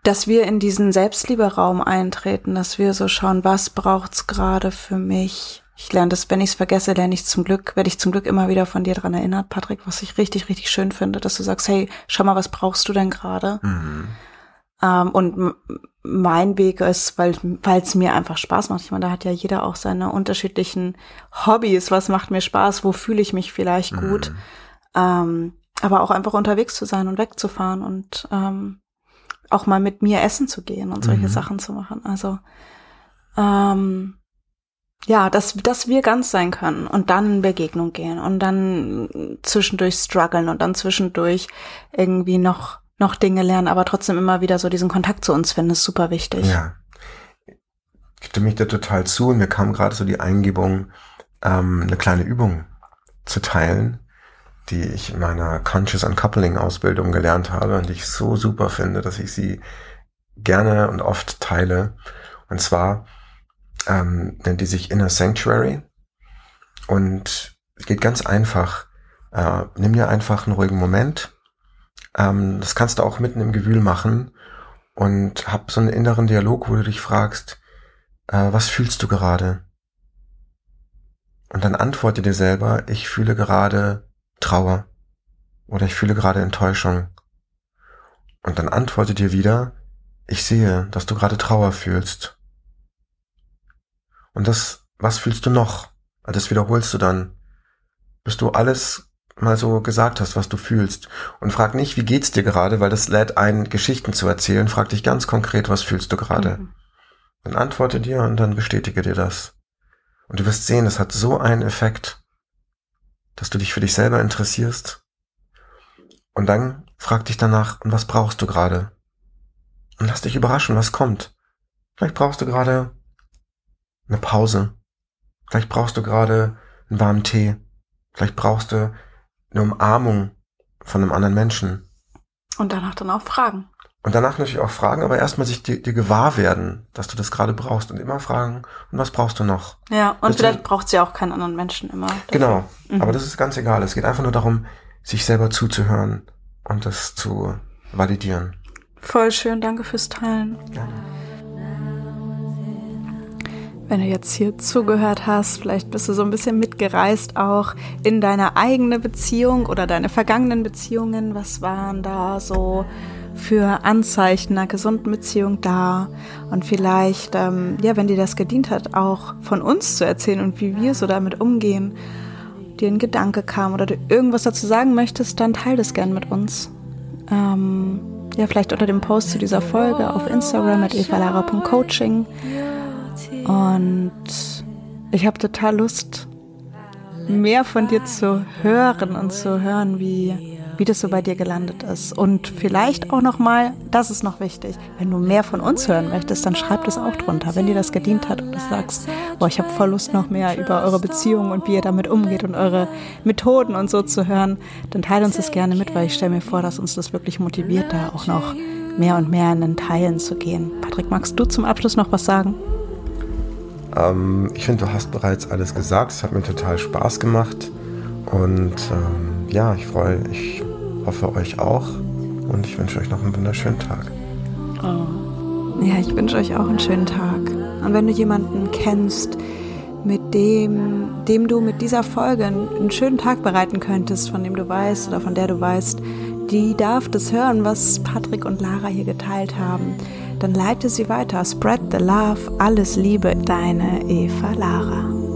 dass wir in diesen Selbstlieberaum eintreten, dass wir so schauen, was braucht's gerade für mich, ich lerne das, wenn ich es vergesse, lerne ich zum Glück, werde ich zum Glück immer wieder von dir dran erinnert, Patrick, was ich richtig, richtig schön finde, dass du sagst, hey, schau mal, was brauchst du denn gerade? Mhm. Ähm, und mein Weg ist, weil es mir einfach Spaß macht. Ich meine, da hat ja jeder auch seine unterschiedlichen Hobbys. Was macht mir Spaß? Wo fühle ich mich vielleicht mhm. gut? Ähm, aber auch einfach unterwegs zu sein und wegzufahren und ähm, auch mal mit mir essen zu gehen und solche mhm. Sachen zu machen. Also ähm, ja, dass, dass wir ganz sein können und dann in Begegnung gehen und dann zwischendurch strugglen und dann zwischendurch irgendwie noch, noch Dinge lernen, aber trotzdem immer wieder so diesen Kontakt zu uns finden, ist super wichtig. Ja. Ich stimme mich da total zu und mir kam gerade so die Eingebung, ähm, eine kleine Übung zu teilen, die ich in meiner Conscious Uncoupling Ausbildung gelernt habe und die ich so super finde, dass ich sie gerne und oft teile. Und zwar ähm, nennt die sich Inner Sanctuary. Und geht ganz einfach. Äh, nimm dir einfach einen ruhigen Moment. Ähm, das kannst du auch mitten im Gewühl machen. Und hab so einen inneren Dialog, wo du dich fragst, äh, was fühlst du gerade? Und dann antworte dir selber, ich fühle gerade Trauer oder ich fühle gerade Enttäuschung. Und dann antworte dir wieder, ich sehe, dass du gerade Trauer fühlst. Und das, was fühlst du noch? Das wiederholst du dann, bis du alles mal so gesagt hast, was du fühlst. Und frag nicht, wie geht's dir gerade, weil das lädt ein, Geschichten zu erzählen. Frag dich ganz konkret, was fühlst du gerade? Mhm. Dann antworte dir und dann bestätige dir das. Und du wirst sehen, es hat so einen Effekt, dass du dich für dich selber interessierst. Und dann frag dich danach, und was brauchst du gerade? Und lass dich überraschen, was kommt. Vielleicht brauchst du gerade eine Pause. Vielleicht brauchst du gerade einen warmen Tee. Vielleicht brauchst du eine Umarmung von einem anderen Menschen. Und danach dann auch fragen. Und danach natürlich auch fragen, aber erstmal sich dir, dir gewahr werden, dass du das gerade brauchst und immer fragen, und was brauchst du noch? Ja, und das vielleicht braucht sie auch keinen anderen Menschen immer. Dafür. Genau, mhm. aber das ist ganz egal. Es geht einfach nur darum, sich selber zuzuhören und das zu validieren. Voll schön, danke fürs Teilen. Gerne. Wenn du jetzt hier zugehört hast, vielleicht bist du so ein bisschen mitgereist auch in deine eigene Beziehung oder deine vergangenen Beziehungen. Was waren da so für Anzeichen einer gesunden Beziehung da? Und vielleicht, ähm, ja, wenn dir das gedient hat, auch von uns zu erzählen und wie wir so damit umgehen, dir ein Gedanke kam oder du irgendwas dazu sagen möchtest, dann teile das gern mit uns. Ähm, ja, vielleicht unter dem Post zu dieser Folge auf Instagram at evalara.coaching. Und ich habe total Lust, mehr von dir zu hören und zu hören, wie, wie das so bei dir gelandet ist. Und vielleicht auch nochmal, das ist noch wichtig, wenn du mehr von uns hören möchtest, dann schreib das auch drunter. Wenn dir das gedient hat und du sagst, boah, ich habe voll Lust noch mehr über eure Beziehung und wie ihr damit umgeht und eure Methoden und so zu hören, dann teile uns das gerne mit, weil ich stelle mir vor, dass uns das wirklich motiviert, da auch noch mehr und mehr in den Teilen zu gehen. Patrick, magst du zum Abschluss noch was sagen? Ähm, ich finde, du hast bereits alles gesagt. Es hat mir total Spaß gemacht. Und ähm, ja, ich freue, ich hoffe euch auch. Und ich wünsche euch noch einen wunderschönen Tag. Oh. Ja, ich wünsche euch auch einen schönen Tag. Und wenn du jemanden kennst, mit dem, dem du mit dieser Folge einen schönen Tag bereiten könntest, von dem du weißt oder von der du weißt, die darf das hören, was Patrick und Lara hier geteilt haben dann leite sie weiter. Spread the love. Alles Liebe, deine Eva Lara.